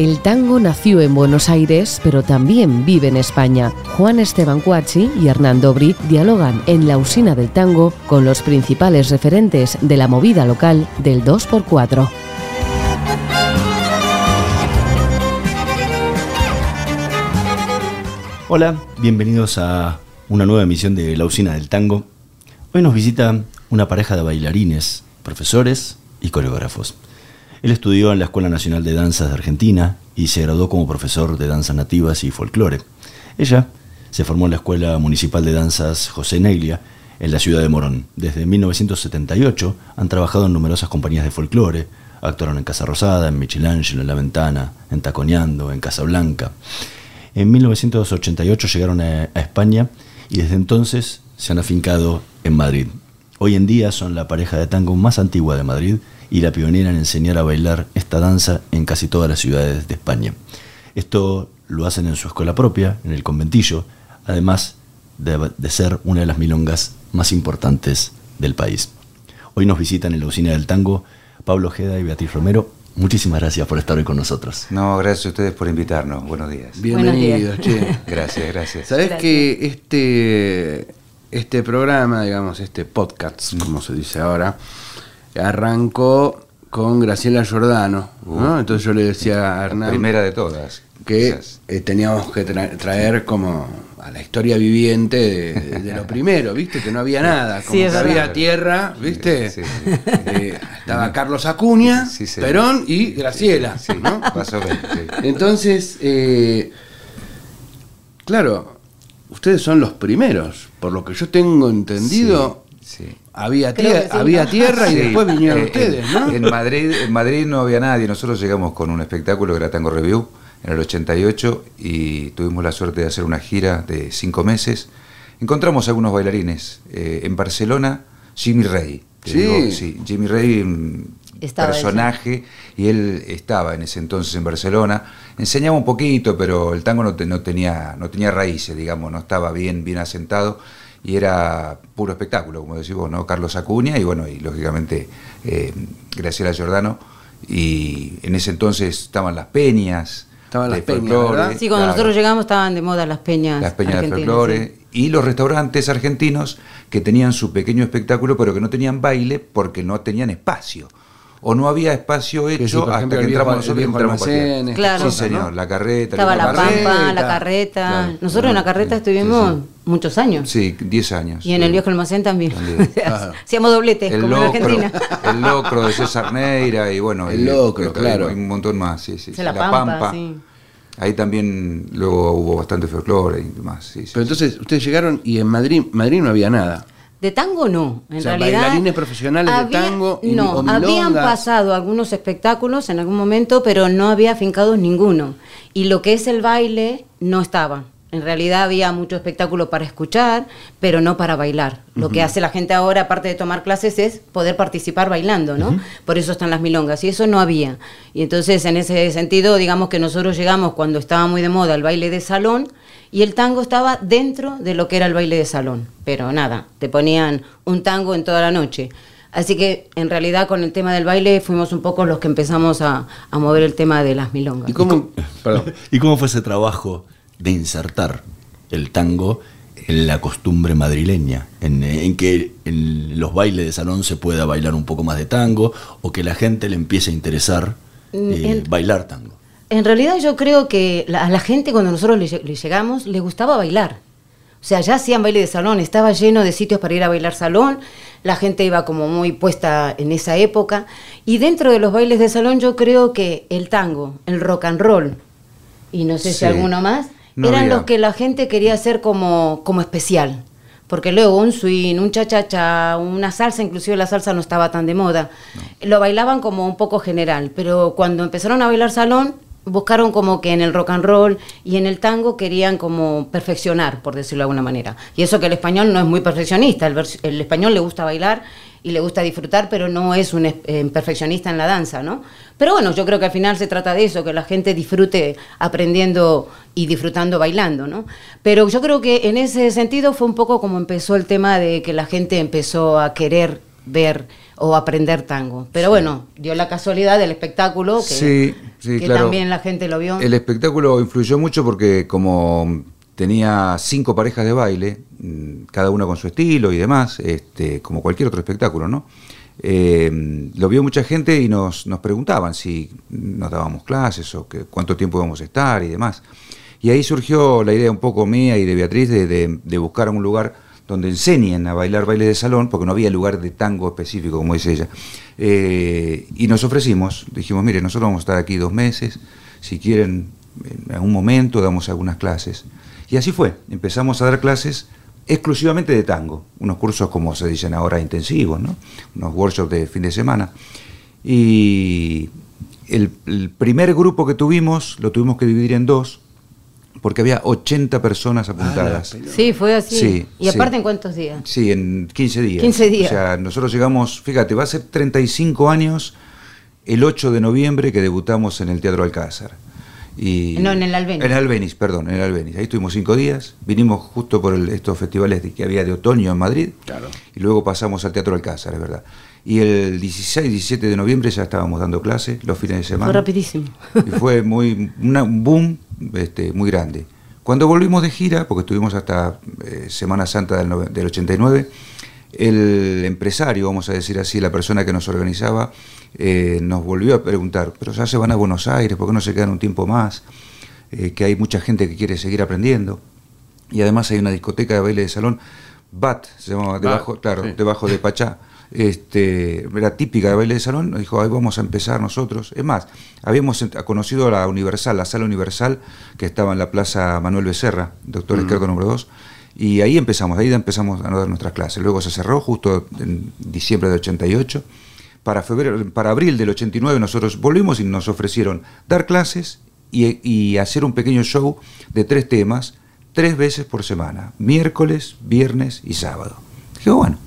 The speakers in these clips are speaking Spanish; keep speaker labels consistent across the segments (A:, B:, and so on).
A: El tango nació en Buenos Aires, pero también vive en España. Juan Esteban Cuachi y Hernán Dobri dialogan en la usina del tango con los principales referentes de la movida local del 2x4.
B: Hola, bienvenidos a una nueva emisión de La Usina del Tango. Hoy nos visita una pareja de bailarines, profesores y coreógrafos. Él estudió en la Escuela Nacional de Danzas de Argentina y se graduó como profesor de danzas nativas y folclore. Ella se formó en la Escuela Municipal de Danzas José Neglia en la ciudad de Morón. Desde 1978 han trabajado en numerosas compañías de folclore, actuaron en Casa Rosada, en Michelangelo, en La Ventana, en Taconeando, en Casablanca. En 1988 llegaron a, a España y desde entonces se han afincado en Madrid. Hoy en día son la pareja de tango más antigua de Madrid y la pionera en enseñar a bailar esta danza en casi todas las ciudades de España. Esto lo hacen en su escuela propia, en el conventillo, además de, de ser una de las milongas más importantes del país. Hoy nos visitan en la usina del tango Pablo Ojeda y Beatriz Romero. Muchísimas gracias por estar hoy con nosotros.
C: No, gracias a ustedes por invitarnos. Buenos días.
D: Bienvenidos, che.
C: Gracias, gracias.
D: Sabes que este, este programa, digamos, este podcast, como se dice ahora, arrancó con Graciela Giordano. ¿no? Entonces yo le decía a
C: La
D: Hernán
C: primera de todas.
D: que eh, teníamos que tra- traer como a la historia viviente de, de- de lo primero, ¿viste? Que no había nada, como
E: Sí,
D: que había tierra, ¿viste?
C: Sí, sí.
D: Eh, estaba Carlos Acuña,
C: Sí, sí.
D: Perón y Graciela,
C: Sí,
D: ¿no?
C: menos, sí.
D: Entonces, eh, claro, ustedes son los primeros, por lo que yo tengo entendido.
C: Sí.
D: Había,
E: Creo
D: tie-
E: que sí,
D: había
E: ¿no?
D: tierra y
C: Sí,
D: después vinieron
C: eh,
D: ustedes,
C: en,
D: ¿no?
C: En Madrid, en Madrid no había nadie. Nosotros llegamos con un espectáculo que era Tango Review en el 88 y tuvimos la suerte de hacer una gira de cinco meses. Encontramos algunos bailarines. eh, en Barcelona, Jimmy Rey. Te
D: Sí.
C: digo, sí, Jimmy Rey, un
E: Estaba
C: personaje, y él estaba en ese entonces en Barcelona. Enseñaba un poquito, pero el tango no, te- no tenía, no tenía raíces, digamos, no estaba bien, bien asentado y era puro espectáculo, como decís vos, ¿no? Carlos Acuña y bueno, y lógicamente eh, Graciela Giordano. Y en ese entonces estaban las peñas.
D: Estaban
C: de
D: las peñas,
C: folclore,
D: ¿verdad?
E: Sí, cuando
C: claro,
E: nosotros llegamos estaban de moda las peñas.
C: Las peñas de folclore.
E: sí.
C: Y los restaurantes argentinos que tenían su pequeño espectáculo, pero que no tenían baile porque no tenían espacio. O no había espacio
D: Que
C: hecho hasta
D: ejemplo,
C: que entramos
D: el
C: nosotros y
D: viejo
C: entramos
D: estas
E: Claro.
C: Sí, señor,
D: ¿no?
C: la carreta.
E: Estaba la
D: Carreta.
E: pampa, la carreta.
C: Claro.
E: Nosotros en la carreta estuvimos muchos años.
C: Sí, 10 años.
E: Y en el viejo almacén también.
C: También.
D: Claro.
E: Hacíamos dobletes,
C: el
E: como en
C: locro,
E: Argentina.
C: el locro de César Neira y bueno,
D: El locro,
C: y-
D: claro.
C: Hay un montón más, sí, sí.
E: La Pampa, sí.
C: Ahí también luego hubo bastante folclore y demás, sí, sí.
D: Pero entonces ustedes llegaron y en Madrid, Madrid no había nada.
E: De tango no, en
D: O sea,
E: realidad.
D: bailarines profesionales de tango y-
E: no, habían pasado algunos espectáculos en algún momento, pero no había fincados ninguno. Y lo que es el baile no estaba. En realidad había mucho espectáculo para escuchar, pero no para bailar. Lo que hace la gente ahora, aparte de tomar clases, es poder participar bailando, ¿no? Por eso están las milongas. Y eso no había. Y entonces, en ese sentido, digamos que nosotros llegamos cuando estaba muy de moda el baile de salón y el tango estaba dentro de lo que era el baile de salón. Pero nada, te ponían un tango en toda la noche. Así que en realidad con el tema del baile fuimos un poco los que empezamos a, a mover el tema de las milongas.
D: ¿Y cómo? Perdón.
B: ¿Y cómo fue ese trabajo de insertar el tango en la costumbre madrileña? En, en que en los bailes de salón se pueda bailar un poco más de tango o que la gente le empiece a interesar
E: Mm,
B: eh,
E: en-
B: bailar tango.
E: En realidad yo creo que la- a la gente cuando nosotros le, lle- le llegamos le gustaba bailar. O sea, ya hacían baile de salón, estaba lleno de sitios para ir a bailar salón, la gente iba como muy puesta en esa época. Y dentro de los bailes de salón yo creo que el tango, el rock and roll, y no sé
C: Sí.
E: si alguno más,
C: No
E: eran
C: había.
E: los que la gente quería hacer como, como especial. Porque luego un swing, un cha-cha-cha, una salsa, inclusive la salsa no estaba tan de moda. Lo bailaban como un poco general, pero cuando empezaron a bailar salón, buscaron como que en el rock and roll y en el tango querían como perfeccionar, por decirlo de alguna manera. Y eso que el español no es muy perfeccionista, el, el español le gusta bailar y le gusta disfrutar, pero no es un eh, perfeccionista en la danza, ¿no? Pero bueno, yo creo que al final se trata de eso, que la gente disfrute aprendiendo y disfrutando bailando, ¿no? Pero yo creo que en ese sentido fue un poco como empezó el tema de que la gente empezó a querer ver o aprender tango. Pero bueno, dio la casualidad del espectáculo que,
C: Sí, sí,
E: que
C: claro.
E: también la gente lo vio.
C: El espectáculo influyó mucho porque como tenía cinco parejas de baile, mm, cada una con su estilo y demás, este, como cualquier otro espectáculo, ¿no? Eh, lo vio mucha gente y nos, nos preguntaban si nos dábamos clases o que, cuánto tiempo íbamos a estar y demás. Y ahí surgió la idea un poco mía y de Beatriz de, de- de buscar un lugar donde enseñen a bailar baile de salón, porque no había lugar de tango específico, como dice ella. Eh, y nos ofrecimos, dijimos, mire, nosotros vamos a estar aquí dos meses, si quieren, en algún momento damos algunas clases. Y así fue, empezamos a dar clases exclusivamente de tango, unos cursos como se dicen ahora intensivos, ¿no? unos workshops de fin de semana. Y el primer grupo que tuvimos lo tuvimos que dividir en dos, porque había 80 personas apuntadas.
E: Sí, fue así.
C: Sí,
E: ¿Y aparte
C: sí.
E: en cuántos días?
C: Sí, en 15 días.
E: 15 días.
C: O sea, nosotros llegamos, fíjate, va a ser 35 años el 8 de noviembre que debutamos en el Teatro Alcázar. Y
E: No, en el Albéniz.
C: En el Albéniz, perdón, en el Albéniz. Ahí estuvimos cinco días, vinimos justo por el- estos festivales de- que había de otoño en Madrid,
D: Claro.
C: y luego pasamos al Teatro Alcázar, es verdad. Y el 16, 17 de noviembre ya estábamos dando clases, los fines de semana.
E: Fue rapidísimo.
C: Y fue muy, una- un boom este, muy grande. Cuando volvimos de gira, porque estuvimos hasta eh, Semana Santa del, del 89, el empresario, vamos a decir así, la persona que nos organizaba, eh, nos volvió a preguntar, pero ya se van a Buenos Aires, ¿por qué no se quedan un tiempo más? Eh, que hay mucha gente que quiere seguir aprendiendo. Y además hay una discoteca de baile de salón, BAT, se llamaba, debajo, claro,
D: sí.
C: debajo de Pachá. Este, era típica de baile de salón, nos dijo, ahí vamos a empezar nosotros. Es más, habíamos conocido a la Universal, la sala Universal, que estaba en la Plaza Manuel Becerra, doctor Esquerdo número 2, y ahí empezamos, ahí empezamos a dar nuestras clases. Luego se cerró justo en diciembre del 88. Para, febrero, para abril del 89 nosotros volvimos y nos ofrecieron dar clases y, y hacer un pequeño show de tres temas, tres veces por semana, miércoles, viernes y sábado. Dije, bueno,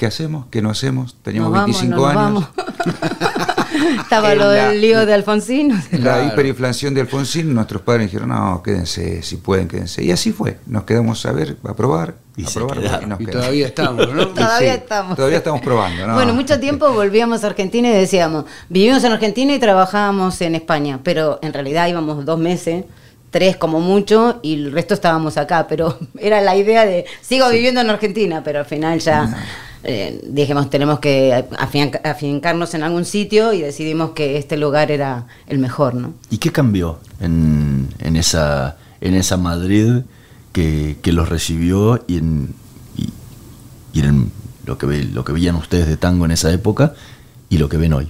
C: ¿qué hacemos? ¿Qué no hacemos? Teníamos
E: Nos vamos,
C: 25
E: no nos
C: años.
E: vamos. Estaba lo del lío de Alfonsín.
C: La
D: Claro.
C: hiperinflación de Alfonsín, nuestros padres dijeron, no, quédense, si pueden, quédense. Y así fue, nos quedamos a ver, a probar,
B: Y
C: a probar,
B: quedaron.
C: nos
D: Y
C: quedamos.
D: todavía estamos, ¿no?
E: Todavía
C: Sí,
E: estamos.
C: Todavía estamos probando, ¿no?
E: Bueno, mucho tiempo volvíamos a Argentina y decíamos, vivimos en Argentina y trabajábamos en España, pero en realidad íbamos dos meses, tres como mucho, y el resto estábamos acá, pero era la idea de, sigo viviendo en Argentina, pero al final ya eh, dijimos, tenemos que afinca- afincarnos en algún sitio y decidimos que este lugar era el mejor, ¿no?
B: ¿Y qué cambió en, en esa, en esa Madrid que, que los recibió y en, y, y en lo, que ve- lo que veían ustedes de tango en esa época y lo que ven hoy?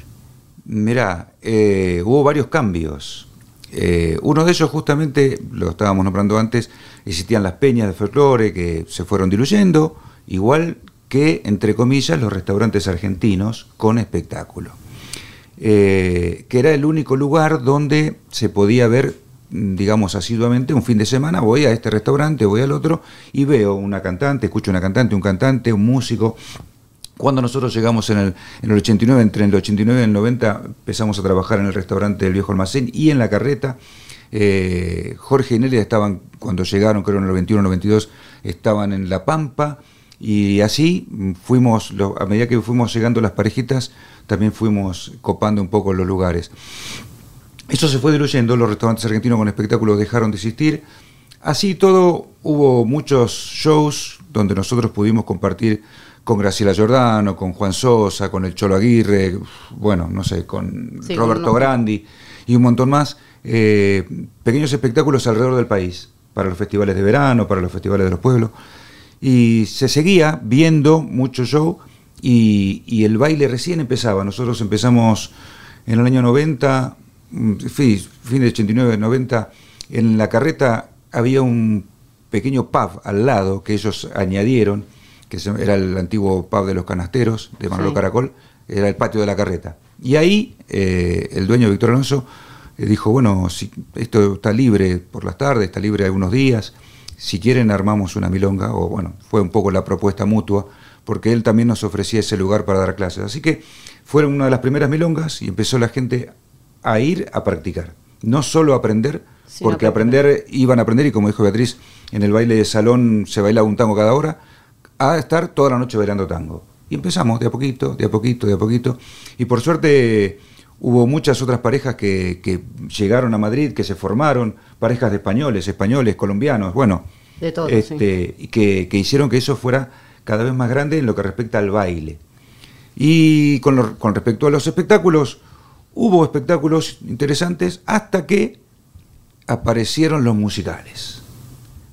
C: Mirá, eh, hubo varios cambios. Eh, uno de ellos justamente, lo estábamos nombrando antes, existían las peñas de folclore que se fueron diluyendo, igual que, entre comillas, los restaurantes argentinos con espectáculo. Eh, que era el único lugar donde se podía ver, mm, digamos, asiduamente un fin de semana, voy a este restaurante, voy al otro y veo una cantante, escucho una cantante, un cantante, un músico, cuando nosotros llegamos en el, en el 89, entre el 89 y el 90, empezamos a trabajar en el restaurante del Viejo Almacén y en la carreta. eh, Jorge y Nelia estaban, cuando llegaron, creo en el 91 92, estaban en La Pampa. Y así fuimos, a medida que fuimos llegando las parejitas, también fuimos copando un poco los lugares. Eso se fue diluyendo, los restaurantes argentinos con espectáculos dejaron de existir. Así todo, hubo muchos shows donde nosotros pudimos compartir con Graciela Giordano, con Juan Sosa, con el Cholo Aguirre, bueno, no sé, con
E: Sí,
C: Roberto
E: con
C: Grandi y un montón más. eh, pequeños espectáculos alrededor del país, para los festivales de verano, para los festivales de los pueblos. Y se seguía viendo mucho show y, y el baile recién empezaba. Nosotros empezamos en el año 90, mm, fi- fin de 89, 90, en la carreta había un pequeño pub al lado que ellos añadieron, que era el antiguo pub de los canasteros de Manolo
E: Sí.
C: Caracol, era el patio de la carreta. Y ahí eh, el dueño Víctor Alonso eh, dijo, bueno, si esto está libre por las tardes, está libre algunos días, si quieren armamos una milonga, o bueno, fue un poco la propuesta mutua, porque él también nos ofrecía ese lugar para dar clases. Así que fueron una de las primeras milongas y empezó la gente a ir a practicar, no solo a aprender,
E: Sino
C: porque
E: que-
C: aprender iban a aprender y como dijo Beatriz, en el baile de salón se bailaba un tango cada hora, a estar toda la noche bailando tango. Y empezamos de a poquito, de a poquito, de a poquito. Y por suerte hubo muchas otras parejas que, que llegaron a Madrid, que se formaron, parejas de españoles, españoles, colombianos, bueno,
E: De todo,
C: este, y que, que hicieron que eso fuera cada vez más grande en lo que respecta al baile. Y con, lo- con respecto a los espectáculos, hubo espectáculos interesantes hasta que aparecieron los musicales.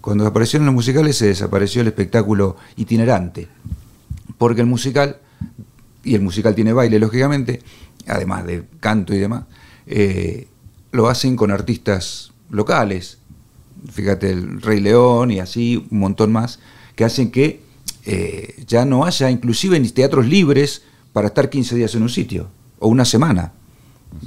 C: Cuando aparecieron los musicales se desapareció el espectáculo itinerante, porque el musical, y el musical tiene baile lógicamente, además de canto y demás, eh, lo hacen con artistas locales, fíjate el Rey León y así un montón más, que hacen que eh, ya no haya inclusive ni teatros libres para estar 15 días en un sitio, o una semana.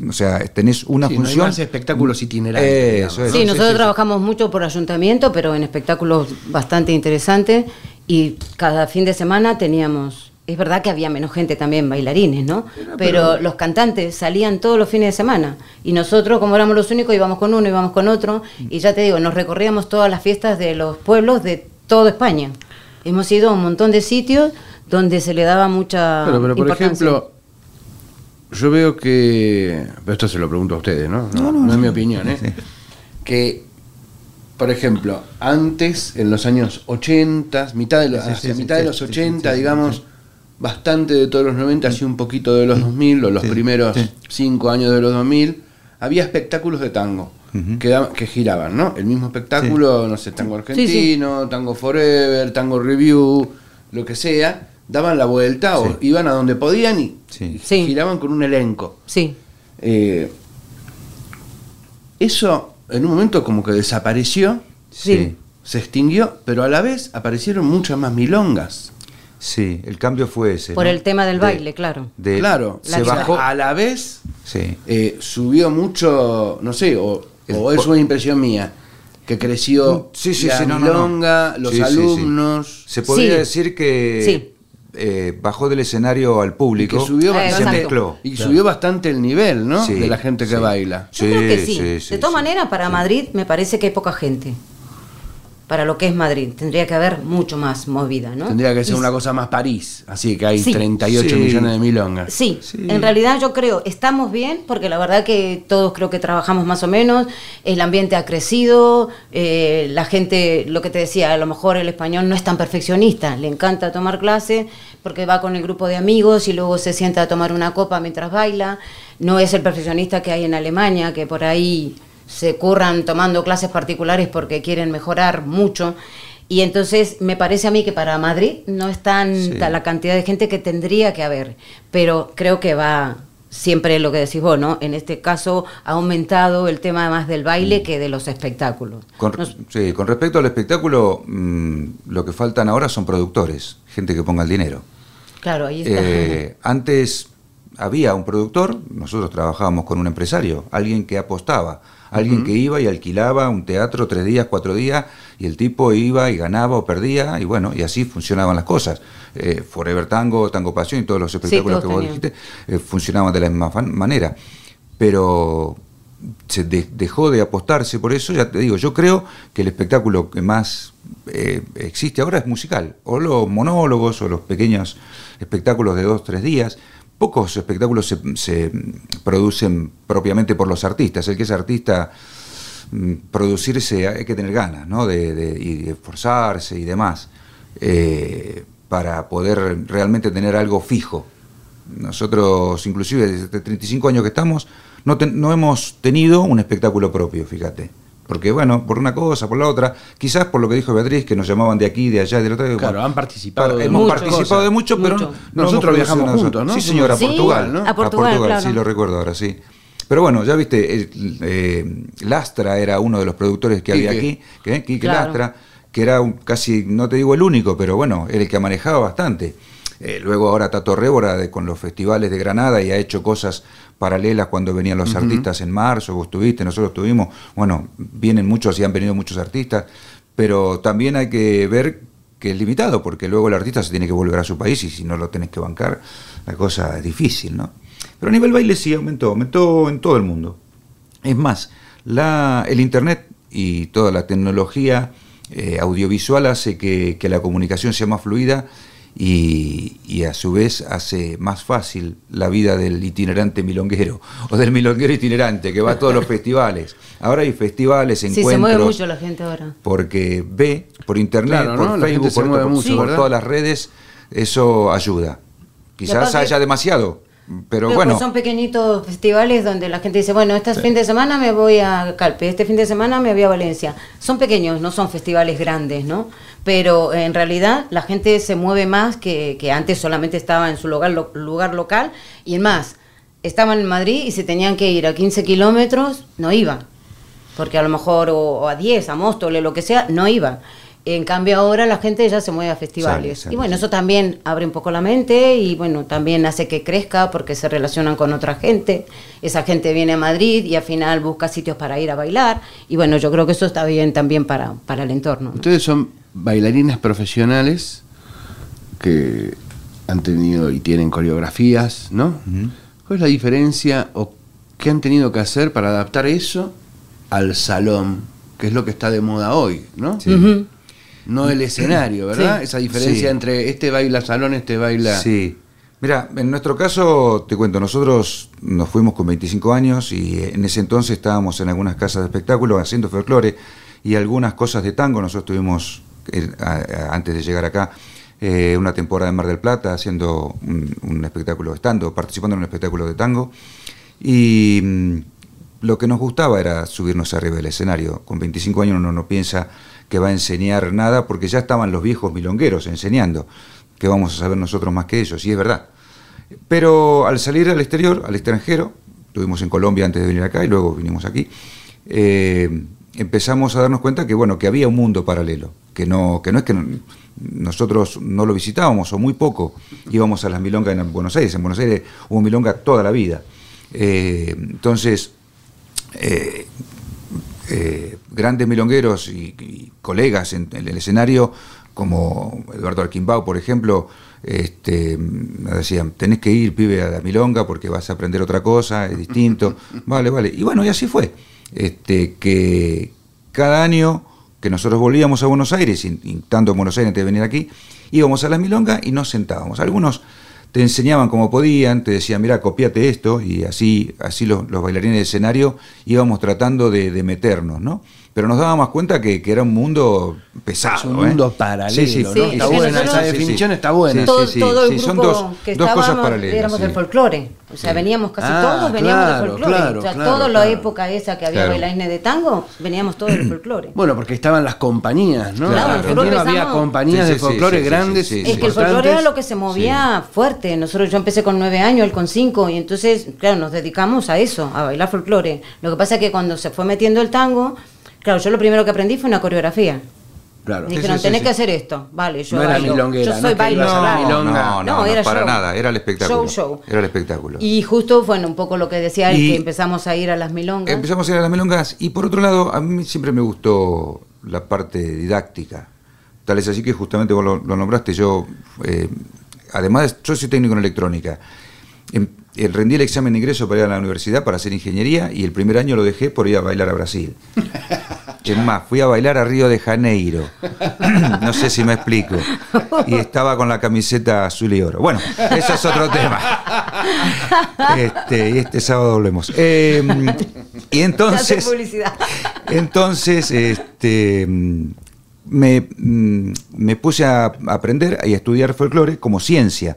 C: O sea, tenés una
D: Sí, no hay
C: función...
D: más espectáculos itinerantes,
C: Eso
D: digamos.
C: es.
E: Sí,
C: Sí,
E: nosotros
C: sí, sí.
E: trabajamos mucho por ayuntamiento, pero en espectáculos bastante interesantes y cada fin de semana teníamos, es verdad que había menos gente también, bailarines, ¿no? Pero, los cantantes salían todos los fines de semana y nosotros, como éramos los únicos, íbamos con uno, íbamos con otro y ya te digo, nos recorríamos todas las fiestas de los pueblos de toda España. Hemos ido a un montón de sitios donde se le daba mucha
D: Pero, pero por
E: importancia.
D: ejemplo, yo veo que. pero Esto se lo pregunto a ustedes, ¿no? No, no, es mi opinión, ¿eh? Que, por ejemplo, antes, en los años 80, mitad de los,
C: Sí, sí,
D: hacia
C: sí,
D: mitad
C: sí,
D: de los
C: sí, sí,
D: 80,
C: sí, sí,
D: digamos,
C: sí.
D: Bastante de todos los 90, así un poquito de los 2000, o los
C: Sí,
D: primeros
C: sí.
D: 5 años de los 2000, había espectáculos de tango. Que, daban- que giraban, ¿no? El mismo espectáculo, no sé, tango
E: Sí, sí.
D: argentino, tango forever, tango review, lo que sea, daban la vuelta o iban a donde podían y, y giraban con un elenco.
E: Sí,
D: Eh, eso en un momento como que desapareció,
E: Sí.
D: se extinguió, pero a la vez aparecieron muchas más milongas.
C: Sí, el cambio fue ese.
E: por
C: ¿no?
E: el tema del
C: De-
E: baile, claro.
C: de-
D: claro,
C: se bajó.
D: a la vez
C: Sí.
D: eh, subió mucho, no sé, o,
C: El
D: o es una impresión mía, que creció
C: Sí, sí,
D: la
C: sí, no, no, no.
D: milonga, los
C: Sí, sí, sí.
D: alumnos,
C: Se podría
E: Sí.
C: decir que
E: Sí.
C: eh, bajó del escenario al
D: y
C: público
D: que subió
E: Eh,
C: y se
D: bastante,
E: exacto.
C: mezcló.
D: y subió bastante el nivel, ¿no?
C: Sí,
D: de la gente que
C: sí.
D: baila.
E: Yo creo que sí.
C: Sí, sí,
E: de todas
C: sí.
E: maneras, para Madrid me parece que hay poca gente. Para lo que es Madrid. Tendría que haber mucho más movida, ¿no?
D: Tendría que ser
E: Y-
D: una cosa más París, así que hay
E: Sí.
D: 38
C: Sí.
D: millones de milongas.
E: Sí,
C: Sí.
E: en realidad yo creo, estamos bien, porque la verdad que todos creo que trabajamos más o menos, el ambiente ha crecido, eh, la gente, lo que te decía, a lo mejor el español no es tan perfeccionista, le encanta tomar clase porque va con el grupo de amigos y luego se sienta a tomar una copa mientras baila, no es el perfeccionista que hay en Alemania, que por ahí se curran tomando clases particulares porque quieren mejorar mucho. Y entonces me parece a mí que para Madrid no es tanta
C: Sí.
E: la cantidad de gente que tendría que haber, pero creo que va siempre lo que decís vos, ¿no? En este caso ha aumentado el tema más del baile que de los espectáculos.
C: Con,
E: Nos-
C: sí, con respecto al espectáculo, mm, lo que faltan ahora son productores, gente que ponga el dinero.
E: claro, ahí está.
C: Eh, antes había un productor, nosotros trabajábamos con un empresario, alguien que apostaba, alguien que iba y alquilaba un teatro tres días, cuatro días, y el tipo iba y ganaba o perdía, y bueno, y así funcionaban las cosas. Eh, Forever Tango, Tango Pasión y todos los espectáculos
E: todos
C: que vos dijiste eh, funcionaban de la misma manera. Pero se de- dejó de apostarse por eso, ya te digo, yo creo que el espectáculo que más eh, existe ahora es musical, o los monólogos o los pequeños espectáculos de dos, tres días. Pocos espectáculos se, se producen propiamente por los artistas. El que es artista, mm, producirse hay que tener ganas, ¿no? De, de- y de esforzarse y demás, eh, para poder realmente tener algo fijo. Nosotros, inclusive desde 35 años que estamos, no, no hemos tenido un espectáculo propio, fíjate. Porque, bueno, por una cosa, por la otra, quizás por lo que dijo Beatriz, que nos llamaban de aquí, de allá, de la otra.
D: Claro,
C: bueno,
D: han participado
C: para-
D: de
C: hemos
E: muchas
C: participado
D: cosas.
C: de mucho, pero
E: Mucho.
C: no- no
D: Nosotros viajamos
C: nosotros.
D: juntos, ¿no?
C: Sí, señor, a
E: Sí,
C: Portugal, ¿no?
E: a Portugal, claro.
C: sí, lo recuerdo ahora, sí. Pero bueno, ya viste, el, eh, Lastra era uno de los productores que había
D: Quique.
C: aquí, que, Quique
E: Claro.
C: Lastra, que era un- casi, no te digo el único, pero bueno, era el que manejaba bastante. Eh, luego ahora Tato Révora de- con los festivales de Granada y ha hecho cosas paralelas cuando venían los artistas en marzo, vos estuviste, nosotros estuvimos, bueno, vienen muchos y han venido muchos artistas, pero también hay que ver que es limitado, porque luego el artista se tiene que volver a su país y si no lo tenés que bancar, la cosa es difícil, ¿no? Pero a nivel baile sí aumentó, aumentó en todo el mundo. Es más, la, el Internet y toda la tecnología eh, audiovisual hace que, que la comunicación sea más fluida y, y, a su vez hace más fácil la vida del itinerante milonguero o del milonguero itinerante que va a todos los festivales. Ahora hay festivales, encuentros. Sí, se mueve
E: mucho la gente ahora.
C: Porque ve por internet, por Facebook, por, todas las redes, eso ayuda. Quizás haya demasiado, pero, bueno.
E: son pequeñitos festivales donde la gente dice, bueno, este fin de semana me voy a Calpe, este fin de semana me voy a Valencia. Son pequeños, no son festivales grandes, ¿no? Pero en realidad la gente se mueve más que, antes solamente estaba en su lugar, lugar local y en más, estaban en Madrid y se tenían que ir a 15 kilómetros, no iban. Porque a lo mejor, o, a 10, a Móstoles, lo que sea, no iban. En cambio ahora la gente ya se mueve a festivales. y bueno, eso también abre un poco la mente y bueno, también hace que crezca porque se relacionan con otra gente. Esa gente viene a Madrid y al final busca sitios para ir a bailar. Y bueno, yo creo que eso está bien también para, para el entorno.
D: Ustedes son bailarinas profesionales que han tenido y tienen coreografías, ¿no? ¿Cuál es la diferencia o qué han tenido que hacer para adaptar eso al salón, que es lo que está de moda hoy, ¿no? Sí no el escenario, ¿verdad? Esa diferencia entre este baila salón, este baila...
C: Sí. Mira, en nuestro caso, te cuento, nosotros nos fuimos con 25 años y en ese entonces estábamos en algunas casas de espectáculo haciendo folclore y algunas cosas de tango. Nosotros tuvimos, antes de llegar acá, eh, una temporada en Mar del Plata haciendo un, espectáculo de estando, participando en un espectáculo de tango. Y mm, lo que nos gustaba era subirnos arriba del escenario. Con 25 años uno no piensa que va a enseñar nada porque ya estaban los viejos milongueros enseñando, que vamos a saber nosotros más que ellos, y es verdad. Pero al salir al exterior, al extranjero, estuvimos en Colombia antes de venir acá y luego vinimos aquí, eh, empezamos a darnos cuenta que bueno, que había un mundo paralelo, que no, que no es que nosotros no lo visitábamos o muy poco, íbamos a las milongas en Buenos Aires, en Buenos Aires hubo milonga toda la vida. Eh, entonces, eh, eh, grandes milongueros y, colegas en, el escenario, como Eduardo Arquimbao, por ejemplo, este, me decían, tenés que ir, pibe, a la milonga porque vas a aprender otra cosa, es distinto. Vale, vale. Y bueno, y así fue. Este, que cada año que nosotros volvíamos a Buenos Aires, tanto en Buenos Aires antes de venir aquí, íbamos a la milonga y nos sentábamos. Algunos te enseñaban como podían, te decían, mira, copiate esto, y así, así los, bailarines de escenario íbamos tratando de, de meternos, ¿no? Pero nos dábamos cuenta que, que era un mundo pesado.
D: un mundo ¿eh? paralelo. Sí, sí, ¿no? está buena, esa definición está buena.
E: todo, todo el grupo son dos, que dos cosas paralelas. Éramos del folclore. O sea, veníamos casi ah, todos, veníamos del folclore. Claro, o sea, toda la época esa que había bailarines de tango, veníamos todos del folclore.
D: Bueno, porque estaban las compañías, ¿no? Claro, claro. había compañías de folclore grandes.
E: Es que el folclore era lo que se movía fuerte. Nosotros, yo empecé con nueve años, él con cinco, y entonces, claro, nos dedicamos a eso, a bailar folclore. Lo que pasa es que cuando se fue metiendo el tango, Claro, yo lo primero que aprendí fue una coreografía. Claro. Dijeron, tenés que hacer esto. Vale, yo
D: no Era milonguera,
E: yo soy
C: no, no, no, no, era para nada, era el espectáculo. Show, show. Era el espectáculo.
E: Y justo, bueno, un poco lo que decía él, que empezamos a ir a las milongas.
C: Empezamos a ir a las milongas y por otro lado, a mí siempre me gustó la parte didáctica. Tal es así que justamente vos lo, nombraste, yo, eh, además, yo soy técnico en electrónica. Em, rendí el examen de ingreso para ir a la universidad para hacer ingeniería y el primer año lo dejé por ir a bailar a Brasil. Es más, fui a bailar a Río de Janeiro. no sé si me explico. Y estaba con la camiseta azul y oro. Bueno, eso es otro tema. Este, y este sábado volvemos. Em, y entonces. Entonces, este. Me, mm, me puse a aprender y a estudiar folclore como ciencia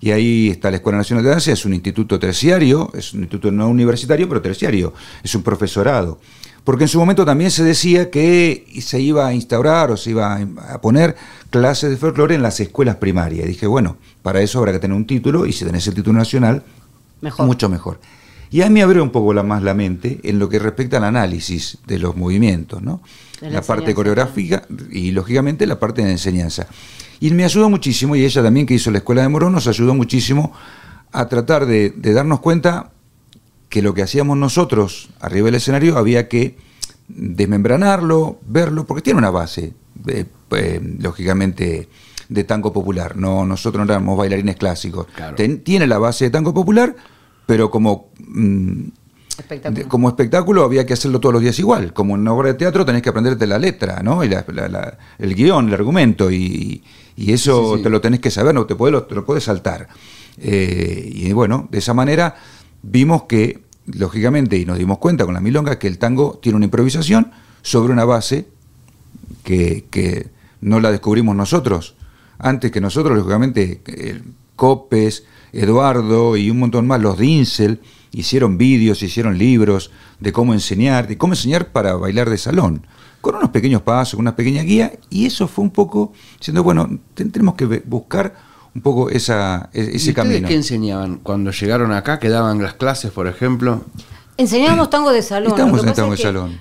C: y ahí está la Escuela Nacional de Danza, es un instituto terciario, es un instituto no universitario, pero terciario, es un profesorado. Porque en su momento también se decía que se iba a instaurar o se iba a poner clases de folclore en las escuelas primarias. Y dije, bueno, para eso habrá que tener un título y si tenés el título nacional, mucho mejor. Y a mí me abrió un poco la, más la mente en lo que respecta al análisis de los movimientos, ¿no? la parte coreográfica y lógicamente la parte de enseñanza. Y me ayudó muchísimo, y ella también que hizo la Escuela de Morón, nos ayudó muchísimo a tratar de, darnos cuenta que lo que hacíamos nosotros arriba del escenario había que desmembranarlo, verlo, porque tiene una base, eh, lógicamente, de tango popular. No, nosotros no éramos bailarines clásicos. tiene la base de tango popular, pero como mm,
E: espectáculo.
C: De- como espectáculo había que hacerlo todos los días igual. Como en una obra de teatro tenés que aprenderte la letra, ¿no? Y la- la- la- el guion, el argumento. Y, y eso
D: Sí, sí.
C: te lo tenés que saber, no te, podés, lo- te lo puedes saltar. Eh, y bueno, de esa manera vimos que, lógicamente, y nos dimos cuenta con la milonga, que el tango tiene una improvisación sobre una base que, que no la descubrimos nosotros. Antes que nosotros, lógicamente, eh, Copes, Eduardo y un montón más, los de Incel, hicieron vídeos, hicieron libros de cómo enseñar, de cómo enseñar para bailar de salón, con unos pequeños pasos, con una pequeña guía, y eso fue un poco diciendo, bueno, ten- tenemos que buscar un poco esa, e-
D: ¿Y
C: ese
D: ustedes
C: camino.
D: qué enseñaban cuando llegaron acá? ¿Que daban las clases, por ejemplo?
E: Enseñábamos tango de salón. Que
C: en tango de salón.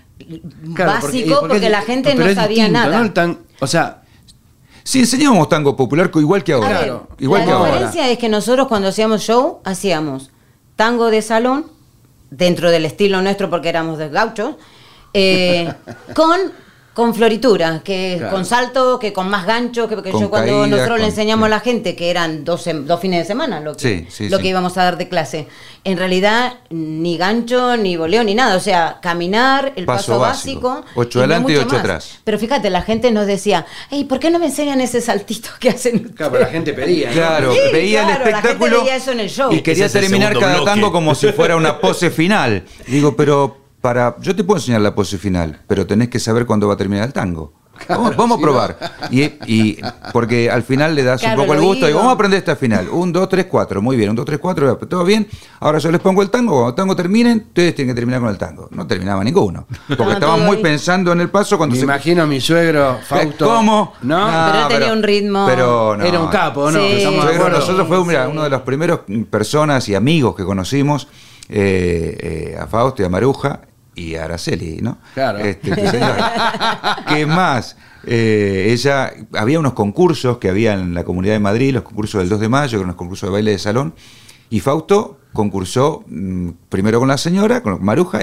D: Claro,
E: Básico, porque, la gente no sabía
D: distinto,
E: nada.
D: ¿no? Tan- o sea,
C: Sí, enseñábamos tango popular igual que ahora.
E: ver,
C: Igual
E: la
C: que ahora.
E: diferencia es que nosotros cuando hacíamos show hacíamos tango de salón dentro del estilo nuestro porque éramos de gauchos eh, con con floritura, que
D: Claro.
E: con salto, que con más gancho, que porque
C: Con
E: yo cuando
C: caída,
E: nosotros le enseñamos
C: sí.
E: a la gente que eran dos, dos fines de semana lo que,
C: Sí, sí,
E: lo
C: sí.
E: que íbamos a dar de clase. En realidad, ni gancho, ni boleo, ni nada. O sea, caminar, el
C: Paso
E: paso,
C: básico.
E: básico.
C: Ocho adelante y ocho
E: más.
C: atrás.
E: Pero fíjate, la gente nos decía, hey, ¿por qué no me enseñan ese saltito que hacen
D: claro, pero la gente pedía. ¿no?
C: Claro,
E: Sí,
C: veía
E: claro,
C: el
E: la gente
C: espectáculo
E: veía eso en el show.
C: y quería terminar cada
B: bloque.
C: tango como si fuera una pose final. Digo, pero para yo te puedo enseñar la pose final, pero tenés que saber cuándo va a terminar el tango. Vamos, vamos a probar. Y, y- porque al final le das
E: Claro,
C: un poco el gusto. Digo,
E: oído.
C: vamos a aprender esta final. Un, dos, tres, cuatro. Muy bien. Un, dos, tres, cuatro. Todo bien. Ahora yo les pongo el tango. Cuando el tango terminen, ustedes tienen que terminar con el tango. No terminaba ninguno. Porque
E: Estaba
C: estaban muy
E: ahí.
C: pensando en el paso cuando
D: Me
C: se
D: imagino a mi suegro, Fausto.
C: ¿Cómo?
D: ¿No?
E: Pero él tenía un ritmo.
C: Pero no.
D: Era un capo, ¿no?
E: Sí.
C: Suegro, nosotros fue mira,
E: Sí.
C: uno de los primeros personas y amigos que conocimos eh, eh, a Fausto y a Maruja y Araceli, ¿no?
D: Claro.
C: Este, tu señora. ¿Qué más? Eh, ella, había unos concursos que había en la Comunidad de Madrid, los concursos del 2 de mayo, que eran los concursos de baile de salón, y Fausto concursó mm, primero con la señora, con Maruja,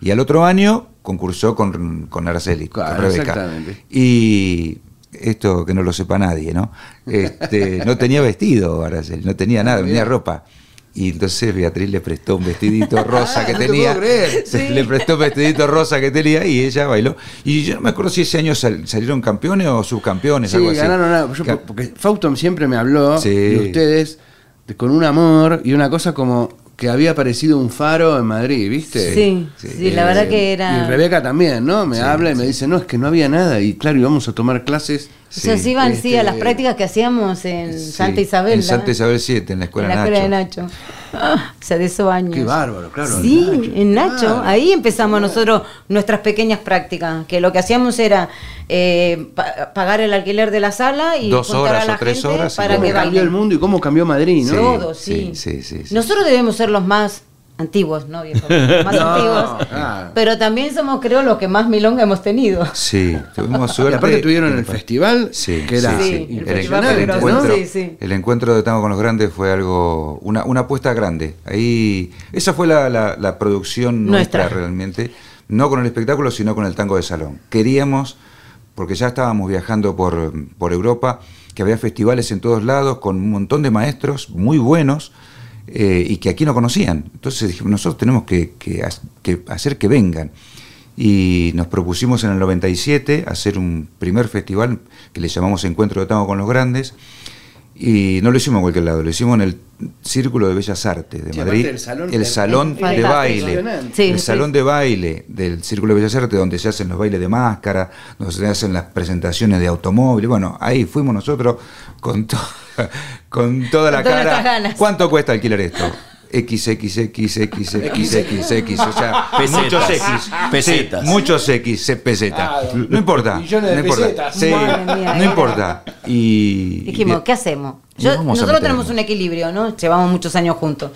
C: y al otro año concursó con, con Araceli,
D: Claro,
C: con Rebeca.
D: exactamente.
C: Y esto que no lo sepa nadie, ¿no? Este, no tenía vestido Araceli, no tenía nada, no tenía ropa. Y entonces Beatriz le prestó un vestidito rosa que
D: No
C: tenía.
D: creer.
C: Se- Le prestó un vestidito rosa que tenía y ella bailó. Y yo no me acuerdo si ese año sal- salieron campeones o subcampeones,
D: Sí,
C: algo así.
D: ganaron. Yo-
C: Ca-
D: porque Fausto siempre me habló
C: Sí.
D: de ustedes de- con un amor y una cosa como que había aparecido un faro en Madrid, ¿viste?
E: Sí, sí,
C: Sí.
E: la verdad que
D: Y
E: era...
D: Rebeca también, ¿no? Me
C: Sí,
D: habla y me
C: sí.
D: dice, no, es que no había nada. Y claro, íbamos a tomar clases.
E: O sea,
C: Sí,
E: se iban sí, a las
D: este-
E: prácticas que hacíamos en
C: Sí,
E: Santa Isabel.
C: En Santa Isabel 7, en la
E: en
C: escuela
E: la
C: Nacho.
E: escuela de Nacho. O sea, de esos años.
D: Qué bárbaro, claro.
E: Sí,
D: Nacho,
E: en Nacho.
D: claro.
E: Ahí empezamos nosotros nuestras pequeñas prácticas, que lo que hacíamos era eh, pa- pagar el alquiler de la sala y
C: Dos horas
E: a la
C: o tres
E: gente
C: horas y
E: para
D: ¿Cómo
E: que
D: cambió el mundo y cómo cambió Madrid, ¿no?
C: Sí.
E: Todo, sí.
C: sí, sí, sí.
E: Nosotros debemos ser los más antiguos, ¿no, viejo? Más
D: No,
E: antiguos. Pero también somos, creo, los que más milonga hemos tenido.
C: Sí, tuvimos
D: Y
C: suerte.
D: aparte tuvieron el festival,
C: Sí,
D: que era
C: sí,
E: Sí, el
C: encuentro,
E: Sí, sí.
C: el encuentro de Tango con los Grandes fue algo, una, una apuesta grande. Ahí, esa fue la, la- la producción nuestra.
E: Nuestra.
C: realmente, no con el espectáculo, sino con el tango de salón. Queríamos, porque ya estábamos viajando por, por Europa, que había festivales en todos lados con un montón de maestros muy buenos eh, y que aquí no conocían. Entonces dijimos, nosotros tenemos que, que ha- que hacer que vengan. Y nos propusimos en el 97 hacer un primer festival que le llamamos Encuentro de Tango con los Grandes. Y no lo hicimos en cualquier lado, lo hicimos en el Círculo de Bellas Artes de
D: Sí,
C: Madrid.
D: el salón
C: el
D: es
C: salón de baile.
E: Sí,
C: el
E: sí.
C: salón de baile del Círculo de Bellas Artes, donde se hacen los bailes de máscara, donde se hacen las presentaciones de automóviles. Bueno, ahí fuimos nosotros con, to- con toda la
E: todas
C: cara.
E: ganas.
C: ¿Cuánto cuesta alquilar esto? XXXXXX, o sea,
B: Pesetas.
C: muchos X.
B: Pesetas.
C: Sí, muchos X, se- pesetas. No importa.
D: Millones de
C: no importa.
D: pesetas.
C: Sí,
E: Madre mía,
C: no importa. Y
E: Dijimos, ¿qué hacemos? Yo- nosotros tenemos un equilibrio, ¿no? Llevamos muchos años juntos.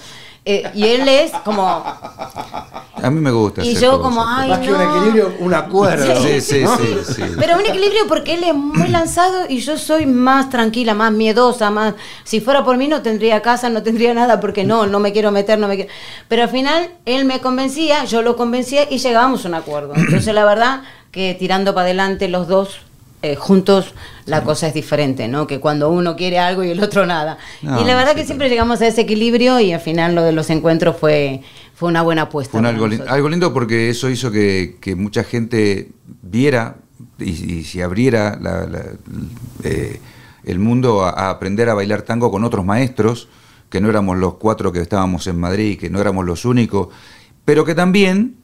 E: Eh, y él es como.
C: A mí me gusta.
E: Y
C: hacer
E: yo
C: cosas,
E: como, ay,
D: Más que un
E: no.
D: equilibrio, un acuerdo.
C: Sí, sí,
D: ¿no?
C: sí, sí.
E: Pero un equilibrio porque él es muy lanzado y yo soy más tranquila, más miedosa, más. Si fuera por mí no tendría casa, no tendría nada porque no, no me quiero meter, no me quiero. Pero al final él me convencía, yo lo convencía y llegábamos a un acuerdo. Entonces la verdad que tirando para adelante los dos eh, juntos la cosa es diferente, ¿no? Que cuando uno quiere algo y el otro nada.
C: No,
E: y la verdad
C: sí,
E: que siempre llegamos a ese equilibrio y al final lo de los encuentros fue, fue una buena apuesta.
C: Un algo, algo lindo porque eso hizo que, que mucha gente viera y, y se abriera la- la- eh, el mundo a, a aprender a bailar tango con otros maestros, que no éramos los cuatro que estábamos en Madrid, que no éramos los únicos, pero que también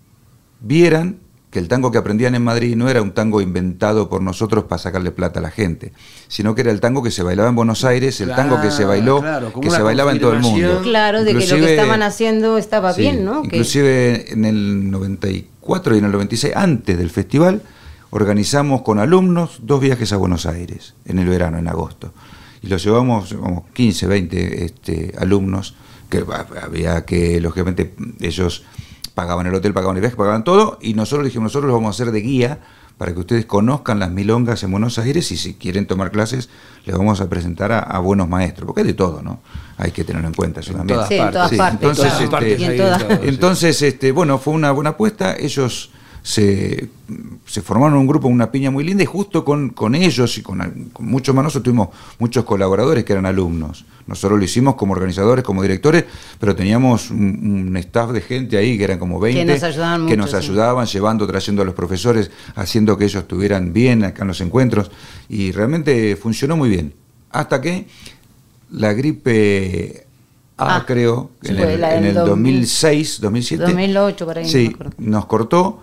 C: vieran que el tango que aprendían en Madrid no era un tango inventado por nosotros para sacarle plata a la gente, sino que era el tango que se bailaba en Buenos Aires, el tango que se bailó,
D: Claro,
C: que se bailaba en todo el mundo.
E: Claro, de que lo que
C: Inclusive-
E: estaban haciendo estaba
C: Sí,
E: bien, ¿no?
C: Inclusive en el 94 y en el 96, antes del festival, organizamos con alumnos dos viajes a Buenos Aires, en el verano, en agosto. Y los llevamos, como 15, 20 este, alumnos, que había que, lógicamente, ellos pagaban el hotel, pagaban el viaje, pagaban todo, y nosotros dijimos, nosotros los vamos a hacer de guía para que ustedes conozcan las milongas en Buenos Aires y si quieren tomar clases, les vamos a presentar a, a buenos maestros, porque hay de todo, ¿no? Hay que tenerlo en cuenta eso también.
D: todas
E: Sí, en todas
C: Sí,
E: partes.
C: entonces, este,
D: partes
E: en todas-.
C: Entonces, este, bueno, fue una buena apuesta. Ellos se, se formaron un grupo, una piña muy linda, y justo con, con ellos y con, con muchos más nosotros tuvimos muchos colaboradores que eran alumnos. Nosotros lo hicimos como organizadores, como directores, pero teníamos un, un staff de gente ahí que eran como 20
E: nos ayudaban
C: que nos
E: sí.
C: ayudaban, llevando, trayendo a los profesores, haciendo que ellos estuvieran bien acá en los encuentros. Y realmente funcionó muy bien. Hasta que la gripe A,
E: Ah,
C: creo,
E: sí,
C: en el,
E: la
C: en
E: del
C: el
E: 2000,
C: 2006, 2007.
E: 2008, por ahí, no
C: Sí,
E: me acuerdo.
C: nos cortó